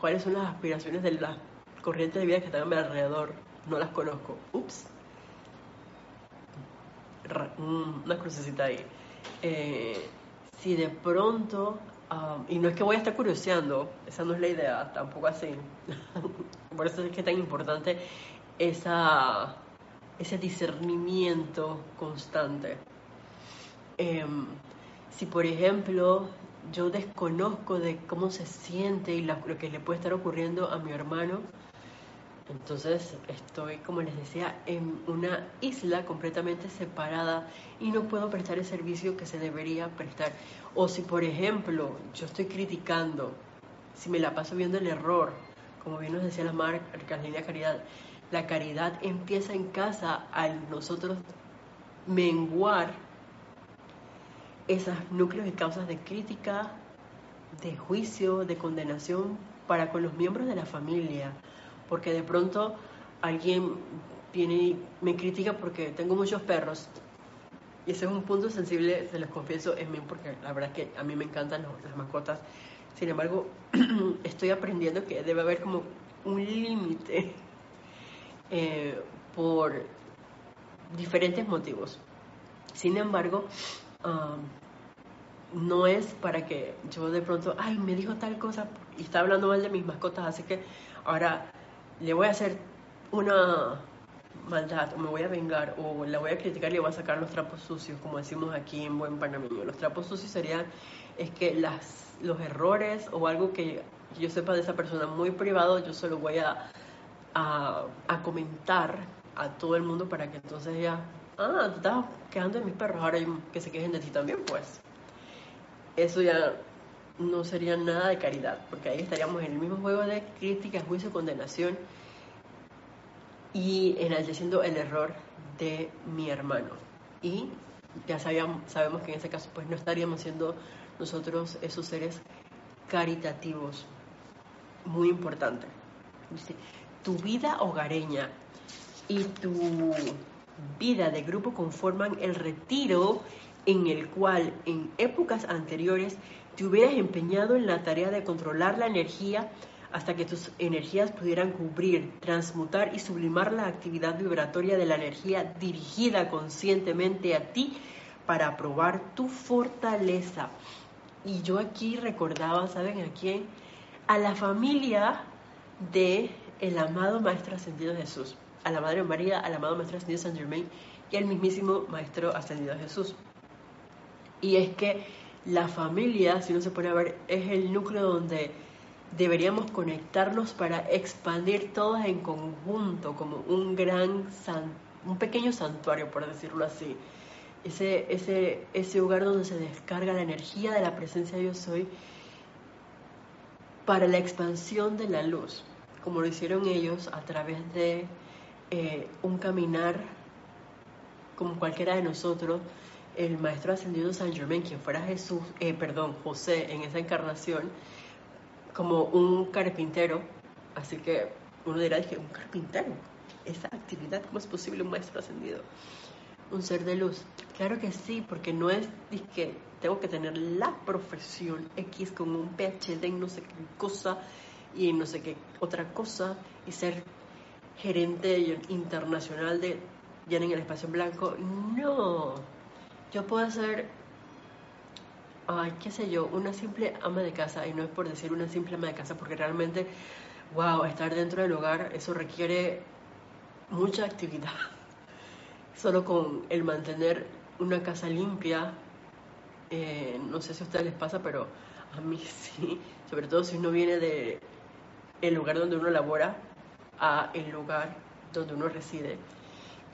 cuáles son las aspiraciones de las corrientes de vida que están a mi alrededor, no las conozco. Ups. Una crucecita ahí. Eh, si de pronto, um, y no es que voy a estar curioseando, esa no es la idea, tampoco así, por eso es que es tan importante ese discernimiento constante. Em, si por ejemplo yo desconozco de cómo se siente y lo que le puede estar ocurriendo a mi hermano, entonces estoy, como les decía, en una isla completamente separada y no puedo prestar el servicio que se debería prestar. O si, por ejemplo, yo estoy criticando, si me la paso viendo el error, como bien nos decía la marca Línea Caridad, la caridad empieza en casa al nosotros menguar esos núcleos y causas de crítica, de juicio, de condenación para con los miembros de la familia porque de pronto alguien viene y me critica porque tengo muchos perros. Y ese es un punto sensible, se los confieso, en mí, porque la verdad es que a mí me encantan las mascotas. Sin embargo, estoy aprendiendo que debe haber como un límite eh, por diferentes motivos. Sin embargo, no es para que yo de pronto, ay, me dijo tal cosa y está hablando mal de mis mascotas, así que ahora le voy a hacer una maldad o me voy a vengar o la voy a criticar y le voy a sacar los trapos sucios, como decimos aquí en buen panameño. Los trapos sucios serían es que las, los errores o algo que yo sepa de esa persona muy privado, yo solo voy a, a, comentar a todo el mundo para que entonces ya, ah, te estás quejando de mis perros, ahora que se quejen de ti también, pues. Eso ya no sería nada de caridad, porque ahí estaríamos en el mismo juego de crítica, juicio, condenación y enalteciendo el error de mi hermano. Y ya sabíamos, sabemos que en ese caso pues no estaríamos siendo nosotros esos seres caritativos. Muy importante. Tu vida hogareña y tu vida de grupo conforman el retiro en el cual en épocas anteriores te hubieras empeñado en la tarea de controlar la energía hasta que tus energías pudieran cubrir, transmutar y sublimar la actividad vibratoria de la energía dirigida conscientemente a ti para probar tu fortaleza. Y yo aquí recordaba, ¿saben a quién? A la familia de el amado Maestro Ascendido Jesús, a la Madre María, al amado Maestro Ascendido San Germain y al mismísimo Maestro Ascendido Jesús. Y es que la familia, si uno se pone a ver, es el núcleo donde deberíamos conectarnos para expandir todos en conjunto, como un gran, un pequeño santuario, por decirlo así. Ese, ese, ese lugar donde se descarga la energía de la presencia de Yo Soy para la expansión de la luz, como lo hicieron ellos a través de eh, un caminar como cualquiera de nosotros, el maestro ascendido San Germain, quien fuera Jesús, eh, perdón, José en esa encarnación, como un carpintero, así que uno dirá, dije, un carpintero, esa actividad, ¿cómo es posible un maestro ascendido? Un ser de luz. Claro que sí, porque no es que tengo que tener la profesión X con un PhD en no sé qué cosa y no sé qué otra cosa y ser gerente internacional de en el espacio en blanco. No, yo puedo ser, ay, qué sé yo, una simple ama de casa, y no es por decir una simple ama de casa, porque realmente, wow, estar dentro del hogar, eso requiere mucha actividad. Solo con el mantener una casa limpia, eh, no sé si a ustedes les pasa, pero a mí sí, sobre todo si uno viene de el lugar donde uno labora a el lugar donde uno reside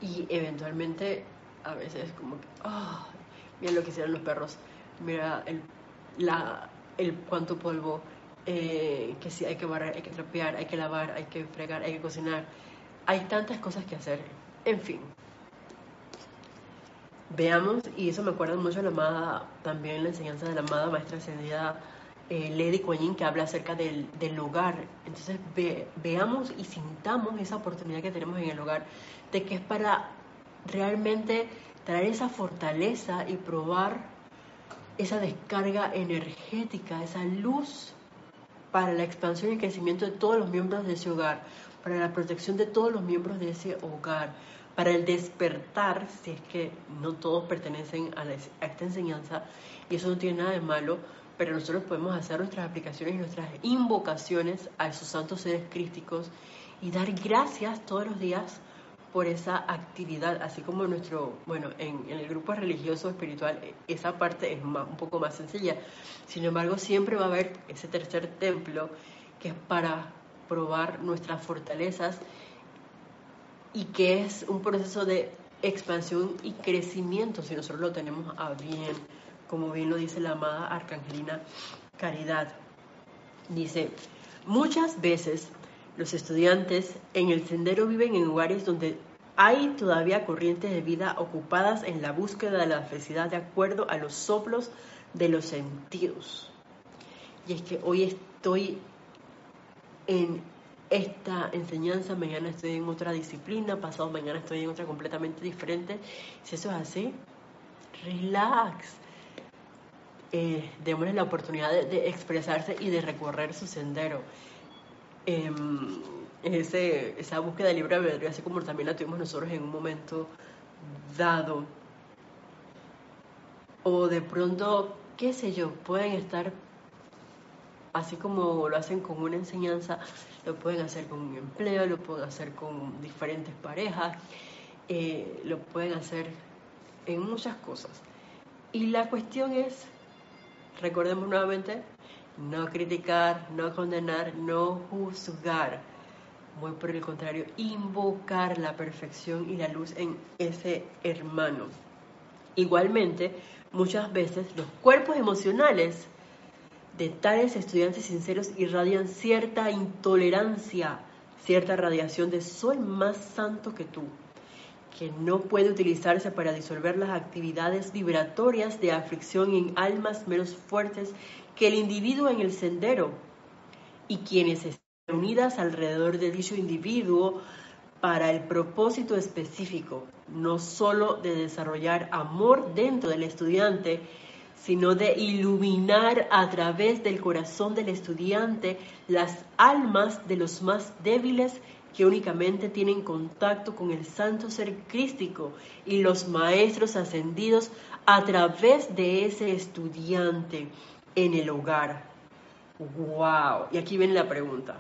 y eventualmente a veces como que, oh, mira lo que hicieron los perros, mira el, la, el cuánto polvo, eh, que sí hay que barrer, hay que trapear, hay que lavar, hay que fregar, hay que cocinar. Hay tantas cosas que hacer. En fin. Veamos, y eso me acuerda mucho a la amada, también la enseñanza de la amada maestra ascendida eh, Lady Kuan que habla acerca del, del hogar. Entonces veamos y sintamos esa oportunidad que tenemos en el hogar, de que es para realmente traer esa fortaleza y probar esa descarga energética, esa luz para la expansión y crecimiento de todos los miembros de ese hogar, para la protección de todos los miembros de ese hogar, para el despertar, si es que no todos pertenecen a, esta enseñanza, y eso no tiene nada de malo, pero nosotros podemos hacer nuestras aplicaciones y nuestras invocaciones a esos santos seres crísticos y dar gracias todos los días por esa actividad, así como nuestro, bueno, en, el grupo religioso espiritual, esa parte es un poco más sencilla. Sin embargo, siempre va a haber ese tercer templo que es para probar nuestras fortalezas y que es un proceso de expansión y crecimiento si nosotros lo tenemos a bien como bien lo dice la amada Arcangelina Caridad. Dice, muchas veces los estudiantes en el sendero viven en lugares donde hay todavía corrientes de vida ocupadas en la búsqueda de la felicidad de acuerdo a los soplos de los sentidos. Y es que hoy estoy en esta enseñanza, mañana estoy en otra disciplina, pasado mañana estoy en otra completamente diferente. Si eso es así, relax eh, démosle la oportunidad de, expresarse y de recorrer su sendero. Eh, ese, esa búsqueda de libre albedrío, así como también la tuvimos nosotros en un momento dado. O de pronto, qué sé yo, pueden estar, así como lo hacen con una enseñanza, lo pueden hacer con un empleo, lo pueden hacer con diferentes parejas, eh, lo pueden hacer en muchas cosas. Y la cuestión es recordemos nuevamente, no criticar, no condenar, no juzgar. Muy por el contrario, invocar la perfección y la luz en ese hermano. Igualmente, muchas veces los cuerpos emocionales de tales estudiantes sinceros irradian cierta intolerancia, cierta radiación de soy más santo que tú que no puede utilizarse para disolver las actividades vibratorias de aflicción en almas menos fuertes que el individuo en el sendero y quienes están unidas alrededor de dicho individuo para el propósito específico, no sólo de desarrollar amor dentro del estudiante, sino de iluminar a través del corazón del estudiante las almas de los más débiles que únicamente tienen contacto con el santo ser crístico y los maestros ascendidos a través de ese estudiante en el hogar. ¡Wow! Y aquí viene la pregunta,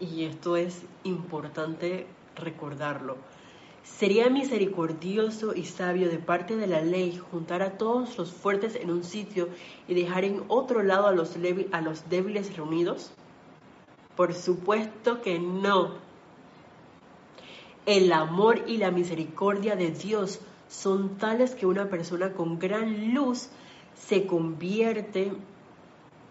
y, esto es importante recordarlo. Sería misericordioso y sabio de parte de la ley juntar a todos los fuertes en un sitio y dejar en otro lado a los, a los débiles reunidos? Por supuesto que no. El amor y la misericordia de Dios son tales que una persona con gran luz se convierte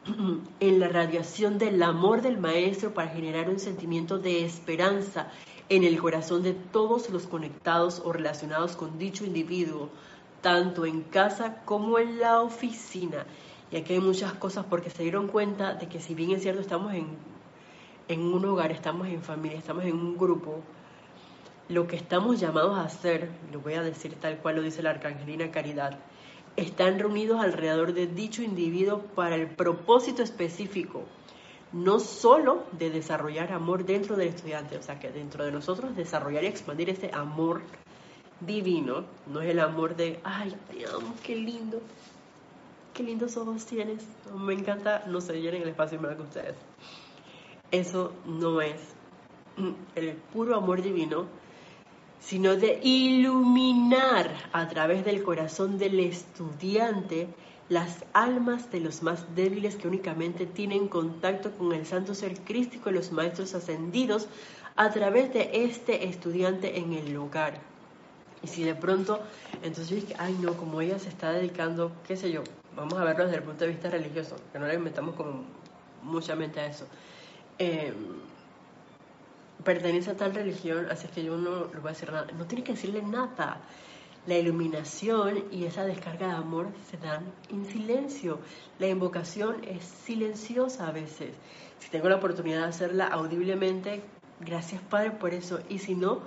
en la radiación del amor del Maestro para generar un sentimiento de esperanza en el corazón de todos los conectados o relacionados con dicho individuo, tanto en casa como en la oficina. Y aquí hay muchas cosas porque se dieron cuenta de que si bien es cierto estamos en, en un hogar, estamos en familia, estamos en un grupo, lo que estamos llamados a hacer, lo voy a decir tal cual lo dice la Arcangelina Caridad, están reunidos alrededor de dicho individuo para el propósito específico no solo de desarrollar amor dentro del estudiante, o sea, que dentro de nosotros desarrollar y expandir ese amor divino, no es el amor de, ay, te amo, qué lindo, qué lindos ojos tienes, me encanta, no se llenen el espacio más que ustedes. Eso no es el puro amor divino, sino de iluminar a través del corazón del estudiante las almas de los más débiles que únicamente tienen contacto con el santo ser crístico y los maestros ascendidos a través de este estudiante en el lugar. Y si de pronto, entonces ay no, como ella se está dedicando, qué sé yo, vamos a verlo desde el punto de vista religioso, que no le inventamos como mucha mente a eso. Em, pertenece a tal religión, así que yo no le voy a decir nada. No tiene que decirle nada. La iluminación y esa descarga de amor se dan en silencio. La invocación es silenciosa a veces. Si tengo la oportunidad de hacerla audiblemente, gracias Padre por eso. Y si no,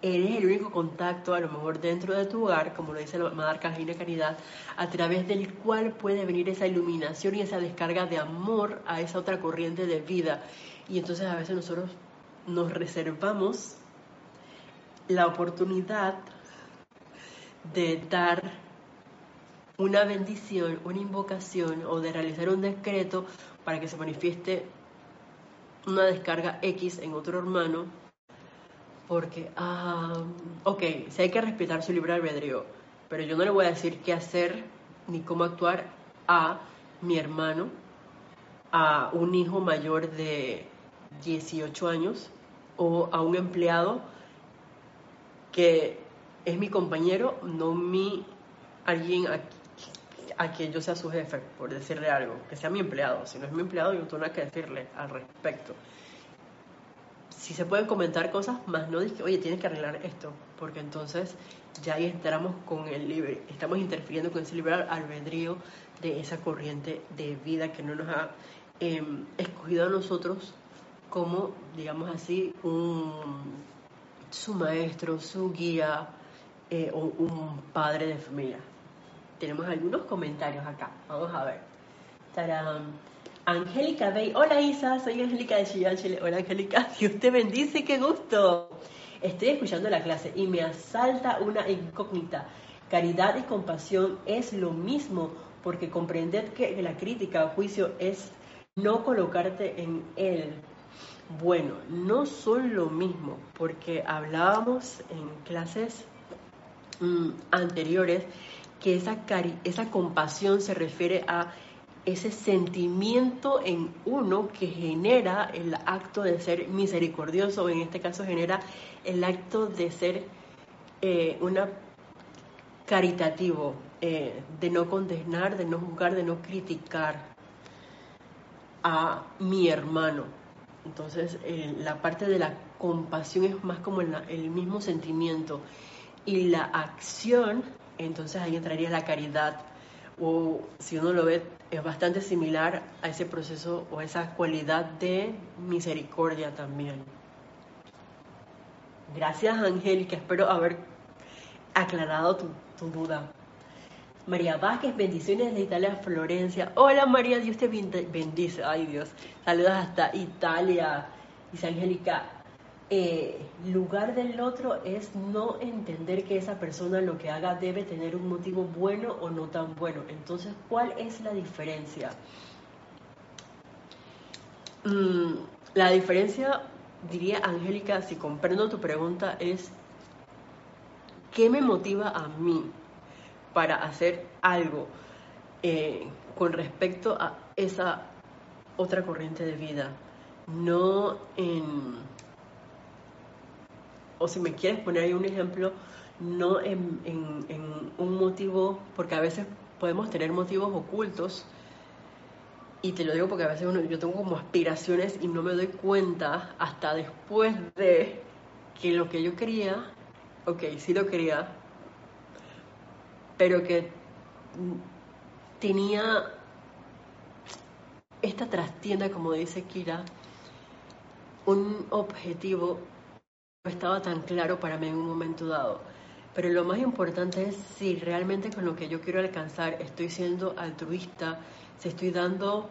eres el único contacto, a lo mejor dentro de tu hogar, como lo dice la Madre Arcangina Caridad, a través del cual puede venir esa iluminación y esa descarga de amor a esa otra corriente de vida. Y entonces a veces nosotros nos reservamos la oportunidad de dar una bendición, una invocación o de realizar un decreto para que se manifieste una descarga X en otro hermano, porque, ah, ok, si hay que respetar su libre albedrío, pero yo no le voy a decir qué hacer ni cómo actuar a mi hermano, a un hijo mayor de 18 años o a un empleado que es mi compañero, no mi alguien a, quien yo sea su jefe, por decirle algo, que sea mi empleado. Si no es mi empleado, yo no tengo nada que decirle al respecto. Si se pueden comentar cosas, más no dije, oye, tienes que arreglar esto, porque entonces ya ahí entramos con el libre, estamos interfiriendo con ese libre albedrío de esa corriente de vida que no nos ha em, escogido a nosotros como, digamos así, su maestro, su guía eh, o un padre de familia. Tenemos algunos comentarios acá. Vamos a ver. Angélica Bey. Hola Isa, soy Angélica de Chillán, Chile. Hola Angélica, Dios te bendice, qué gusto. Estoy escuchando la clase y me asalta una incógnita. Caridad y compasión es lo mismo, porque comprender que la crítica o juicio es no colocarte en él, bueno, no son lo mismo, porque hablábamos en clases mm, anteriores que esa, esa compasión se refiere a ese sentimiento en uno que genera el acto de ser misericordioso, en este caso genera el acto de ser eh, una caritativo, eh, de no condenar, de no juzgar, de no criticar a mi hermano. Entonces, eh, la parte de la compasión es más como el, mismo sentimiento. Y la acción, entonces ahí entraría la caridad. O si uno lo ve, es bastante similar a ese proceso o esa cualidad de misericordia también. Gracias, Angélica. Espero haber aclarado tu, tu duda. María Vázquez, bendiciones de Italia, Florencia. Hola María, Dios te bendice. Ay Dios, saludos hasta Italia. Dice Angélica, eh, lugar del otro es no entender que esa persona lo que haga debe tener un motivo bueno o no tan bueno. Entonces, ¿cuál es la diferencia? Mm, la diferencia, diría Angélica, si comprendo tu pregunta, es ¿qué me motiva a mí para hacer algo eh, con respecto a esa otra corriente de vida? No en, o si me quieres poner ahí un ejemplo, no en, un motivo, porque a veces podemos tener motivos ocultos y te lo digo porque a veces yo tengo como aspiraciones y no me doy cuenta hasta después de que lo que yo quería, ok, sí lo quería, pero que tenía esta trastienda, como dice Kira, un objetivo no estaba tan claro para mí en un momento dado. Pero lo más importante es si realmente con lo que yo quiero alcanzar estoy siendo altruista, si estoy dando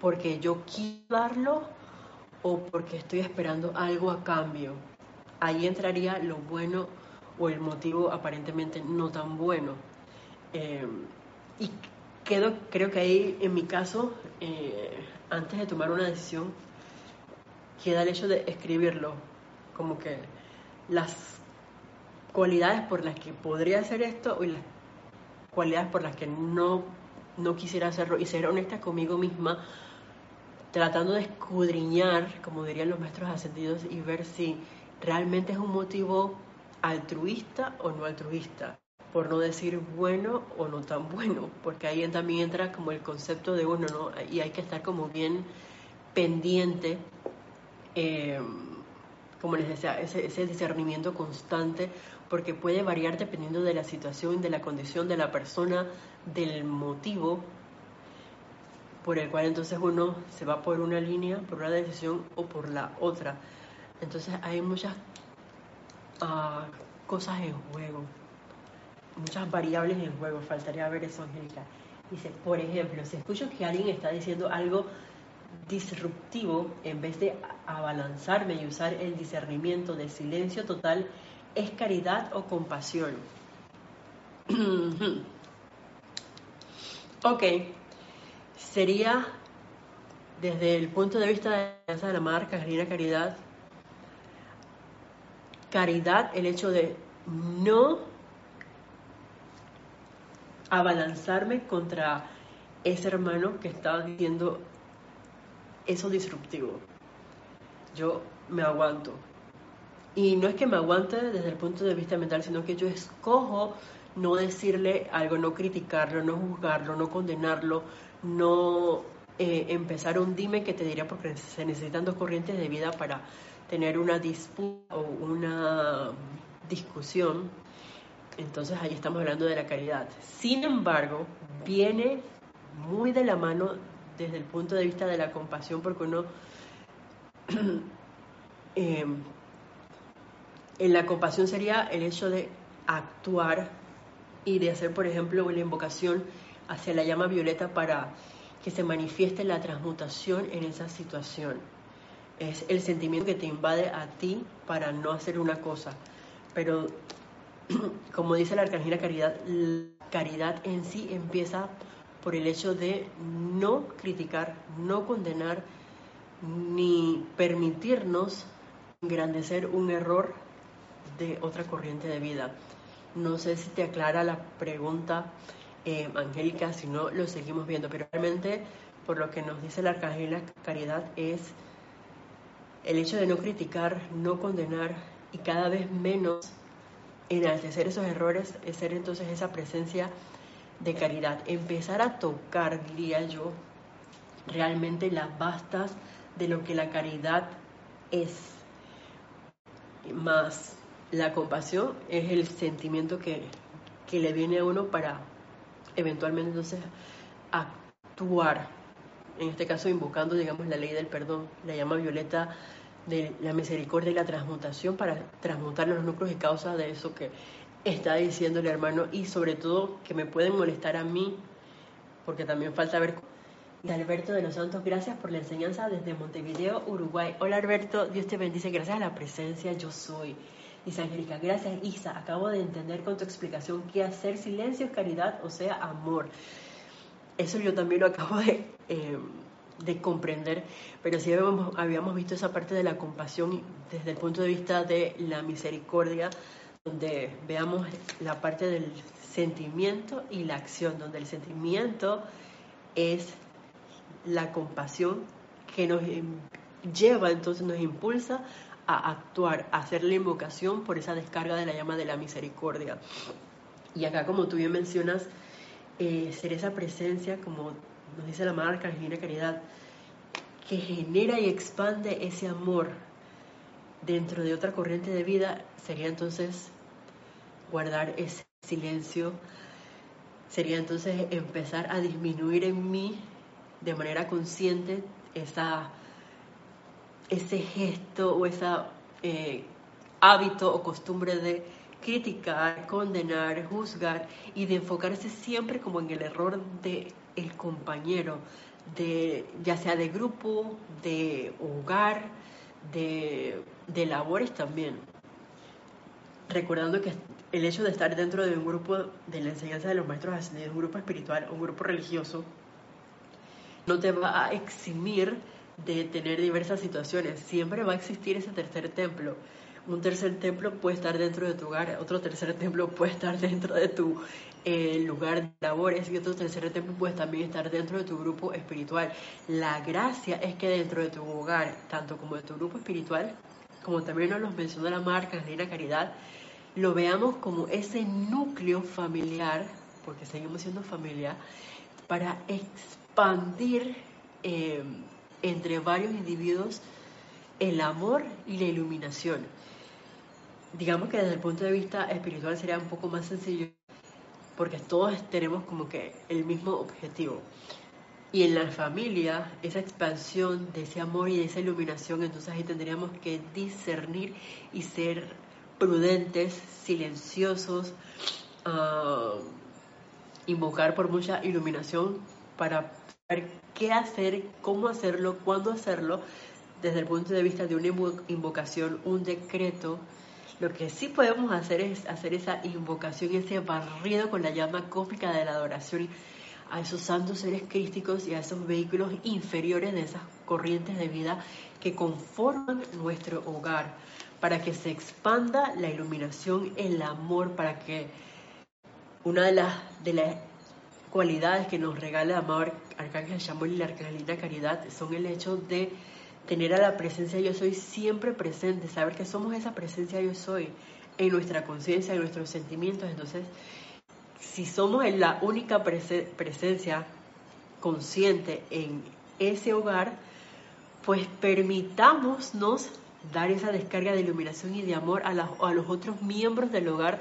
porque yo quiero darlo o porque estoy esperando algo a cambio. Ahí entraría lo bueno o el motivo aparentemente no tan bueno. Eh, y quedo, creo que ahí, en mi caso, eh, antes de tomar una decisión, queda el hecho de escribirlo, como que las cualidades por las que podría hacer esto y las cualidades por las que no no quisiera hacerlo y ser honesta conmigo misma, tratando de escudriñar, como dirían los maestros ascendidos, y ver si realmente es un motivo altruista o no altruista, por no decir bueno o no tan bueno, porque ahí también entra como el concepto de uno, ¿no? Y hay que estar como bien pendiente, eh, como les decía, ese, ese discernimiento constante, porque puede variar dependiendo de la situación, de la condición de la persona, del motivo por el cual entonces uno se va por una línea, por una decisión o por la otra. Entonces hay muchas cosas en juego, muchas variables en juego. Faltaría ver eso, Angélica. Dice, por ejemplo, si escucho que alguien está diciendo algo disruptivo, en vez de abalanzarme y usar el discernimiento de silencio total, ¿es caridad o compasión? Ok, sería desde el punto de vista de la marca Carolina Caridad, caridad el hecho de no abalanzarme contra ese hermano que estaba diciendo eso disruptivo. Yo me aguanto. Y no es que me aguante desde el punto de vista mental, sino que yo escojo no decirle algo, no criticarlo, no juzgarlo, no condenarlo, no eh, empezar un dime que te diría porque se necesitan dos corrientes de vida para tener una disputa o una discusión. Entonces ahí estamos hablando de la caridad. Sin embargo, viene muy de la mano desde el punto de vista de la compasión porque uno... Eh, en la compasión sería el hecho de actuar y de hacer, por ejemplo, una invocación hacia la llama violeta para que se manifieste la transmutación en esa situación. Es el sentimiento que te invade a ti para no hacer una cosa. Pero, como dice la Arcángela Caridad, la caridad en sí empieza por el hecho de no criticar, no condenar, ni permitirnos engrandecer un error de otra corriente de vida. No sé si te aclara la pregunta, eh, Angélica, si no lo seguimos viendo, pero realmente por lo que nos dice la Arcángela Caridad es el hecho de no criticar, no condenar y cada vez menos enaltecer esos errores es ser entonces esa presencia de caridad. Empezar a tocar, diría yo, realmente las bastas de lo que la caridad es. Más la compasión es el sentimiento que, le viene a uno para eventualmente entonces actuar, en este caso invocando, digamos, la ley del perdón, la llama violeta de la misericordia y la transmutación para transmutar los núcleos y causas de eso que está diciendo el hermano y sobre todo que me pueden molestar a mí, porque también falta ver de Alberto de los Santos. Gracias por la enseñanza desde Montevideo, Uruguay. Hola Alberto, Dios te bendice. Gracias a la presencia yo soy. Dice Angélica, gracias Isa. Acabo de entender con tu explicación que hacer silencio es caridad, o sea, amor. Eso yo también lo acabo de, eh, de comprender, pero sí habíamos, visto esa parte de la compasión desde el punto de vista de la misericordia, donde veamos la parte del sentimiento y la acción, donde el sentimiento es la compasión que nos lleva, entonces nos impulsa a actuar, a hacer la invocación por esa descarga de la llama de la misericordia. Y acá, como tú bien mencionas, eh, ser esa presencia, como nos dice la Madre Arcangelina Caridad, que genera y expande ese amor dentro de otra corriente de vida, sería entonces guardar ese silencio, sería entonces empezar a disminuir en mí de manera consciente esa, ese gesto o ese eh, hábito o costumbre de criticar, condenar, juzgar y de enfocarse siempre como en el error del el compañero, de, ya sea de grupo, de hogar, de, de labores también. Recordando que el hecho de estar dentro de un grupo de la enseñanza de los maestros ascendidos, un grupo espiritual, un grupo religioso, no te va a eximir de tener diversas situaciones. Siempre va a existir ese tercer templo. Un tercer templo puede estar dentro de tu hogar, otro tercer templo puede estar dentro de tu eh, lugar de labores y otro tercer templo puede también estar dentro de tu grupo espiritual. La gracia es que dentro de tu hogar, tanto como de tu grupo espiritual, como también nos lo menciona la marca Reina Caridad, lo veamos como ese núcleo familiar, porque seguimos siendo familia, para expandir eh, entre varios individuos el amor y la iluminación. Digamos que desde el punto de vista espiritual sería un poco más sencillo porque todos tenemos como que el mismo objetivo. Y en la familia, esa expansión de ese amor y de esa iluminación, entonces ahí tendríamos que discernir y ser prudentes, silenciosos, ah, invocar por mucha iluminación para saber qué hacer, cómo hacerlo, cuándo hacerlo, desde el punto de vista de una invocación, un decreto. Lo que sí podemos hacer es hacer esa invocación, ese barrido con la llama cósmica de la adoración a esos santos seres crísticos y a esos vehículos inferiores de esas corrientes de vida que conforman nuestro hogar, para que se expanda la iluminación, el amor, para que una de las, de las cualidades que nos regala el amado Arcángel Samuel y la Arcangelina Caridad son el hecho de tener a la presencia yo soy siempre presente, saber que somos esa presencia yo soy en nuestra conciencia, en nuestros sentimientos. Entonces, si somos la única presencia consciente en ese hogar, pues permitámonos dar esa descarga de iluminación y de amor a, a los otros miembros del hogar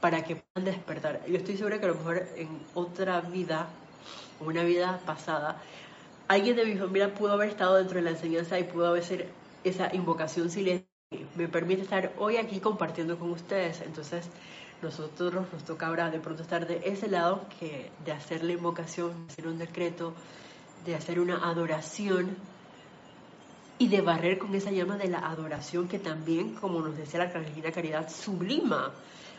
para que puedan despertar. Yo estoy segura que a lo mejor en otra vida, una vida pasada, alguien de mi familia pudo haber estado dentro de la enseñanza y pudo haber sido esa invocación silencio me permite estar hoy aquí compartiendo con ustedes. Entonces, nosotros nos toca ahora de pronto estar de ese lado que de hacer la invocación, de hacer un decreto, de hacer una adoración y de barrer con esa llama de la adoración que también, como nos decía la Arcangelina Caridad, sublima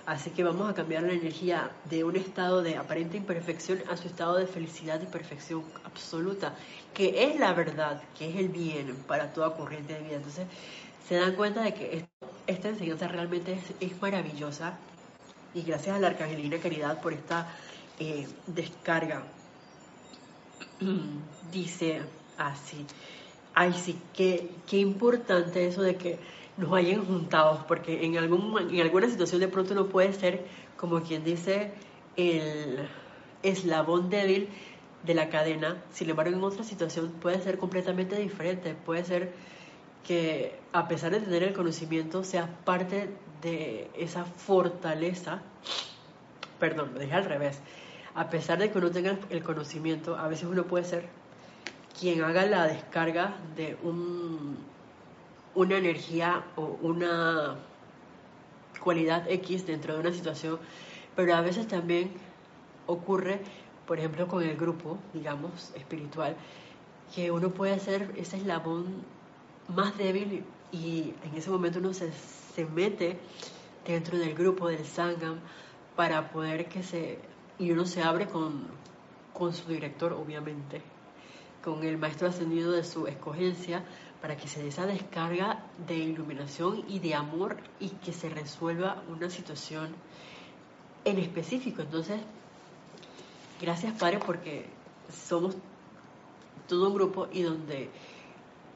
Así que vamos a cambiar la energía de un estado de aparente imperfección a su estado de felicidad y perfección absoluta, que es la verdad, que es el bien para toda corriente de vida. Entonces, se dan cuenta de que esta enseñanza realmente es, maravillosa y gracias a la Arcangelina Caridad por esta eh, descarga. Dice así, ay sí, qué, qué importante eso de que nos hayan juntado, porque en, algún, en alguna situación de pronto no puede ser, como quien dice, el eslabón débil de la cadena, sin embargo en otra situación puede ser completamente diferente, puede ser que a pesar de tener el conocimiento sea parte de esa fortaleza, perdón, lo dije al revés, a pesar de que uno tenga el conocimiento, a veces uno puede ser quien haga la descarga de un una energía o una cualidad X dentro de una situación, pero a veces también ocurre por ejemplo, con el grupo, digamos, espiritual, que uno puede ser ese eslabón más débil y en ese momento uno se, se mete dentro del grupo del Sangam para poder que se... y uno se abre con, con su director, obviamente, con el maestro ascendido de su escogencia, para que se dé esa descarga de iluminación y de amor y que se resuelva una situación en específico. Entonces, gracias Padre porque somos todo un grupo y donde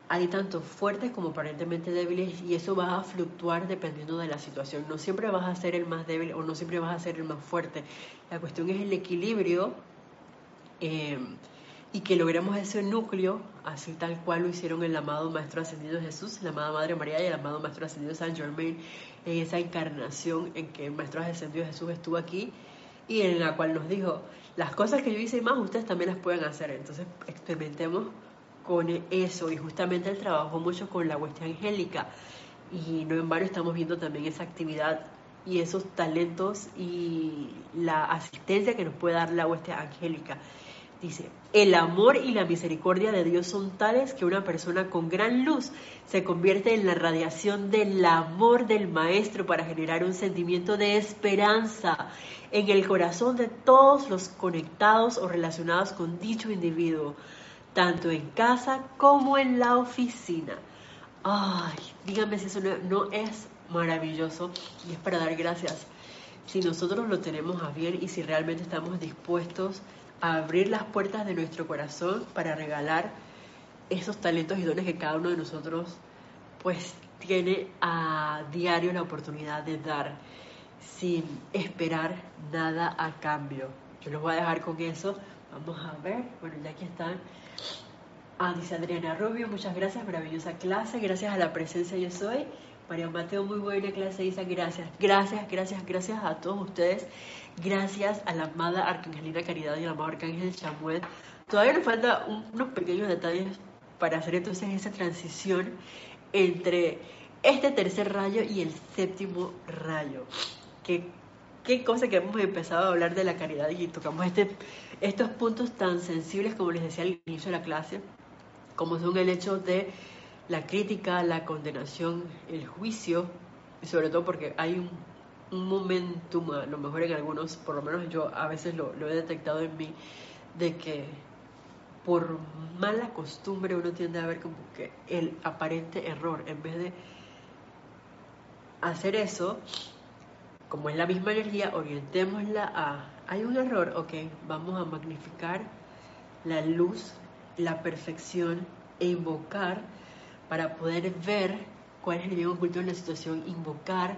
hay tanto fuertes como aparentemente débiles y eso va a fluctuar dependiendo de la situación. No siempre vas a ser el más débil o no siempre vas a ser el más fuerte. La cuestión es el equilibrio eh, y que logremos ese núcleo, así tal cual lo hicieron el amado Maestro Ascendido Jesús, la amada Madre María y el amado Maestro Ascendido San Germain, en esa encarnación en que el Maestro Ascendido Jesús estuvo aquí y en la cual nos dijo, las cosas que yo hice más, ustedes también las pueden hacer. Entonces experimentemos con eso y justamente él trabajó mucho con la hueste angélica y no en varios estamos viendo también esa actividad y esos talentos y la asistencia que nos puede dar la hueste angélica. Dice, el amor y la misericordia de Dios son tales que una persona con gran luz se convierte en la radiación del amor del Maestro para generar un sentimiento de esperanza en el corazón de todos los conectados o relacionados con dicho individuo, tanto en casa como en la oficina. Ay, díganme si eso no, es maravilloso y es para dar gracias. Si nosotros lo tenemos a bien y si realmente estamos dispuestos abrir las puertas de nuestro corazón para regalar esos talentos y dones que cada uno de nosotros pues tiene a diario la oportunidad de dar sin esperar nada a cambio. Yo los voy a dejar con eso. Vamos a ver. Bueno, ya aquí están. Ah, dice Adriana Rubio, muchas gracias, maravillosa clase, gracias a la presencia yo soy. María Mateo, muy buena clase, dice gracias, gracias, gracias, gracias a todos ustedes, gracias a la amada Arcangelina Caridad y al amado Arcángel Chamuel. Todavía nos falta unos pequeños detalles para hacer entonces esa transición entre este tercer rayo y el séptimo rayo qué, qué cosa que hemos empezado a hablar de la caridad y tocamos este, estos puntos tan sensibles como les decía al inicio de la clase, como son el hecho de la crítica, la condenación, el juicio, y sobre todo porque hay un, un momentum, a lo mejor en algunos, por lo menos yo a veces lo, lo he detectado en mí, de que por mala costumbre uno tiende a ver como que el aparente error, en vez de hacer eso, como es la misma energía, orientémosla a, hay un error, ok, vamos a magnificar la luz, la perfección e invocar para poder ver cuál es el bien oculto en la situación, invocar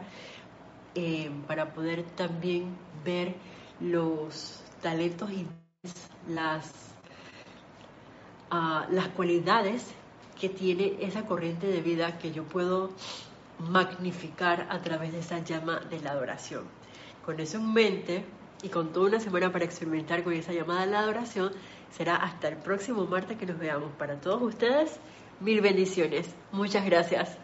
eh, para poder también ver los talentos y las, uh, las cualidades que tiene esa corriente de vida que yo puedo magnificar a través de esa llama de la adoración. Con eso en mente y con toda una semana para experimentar con esa llamada de la adoración, será hasta el próximo martes que nos veamos. Para todos ustedes, mil bendiciones. Muchas gracias.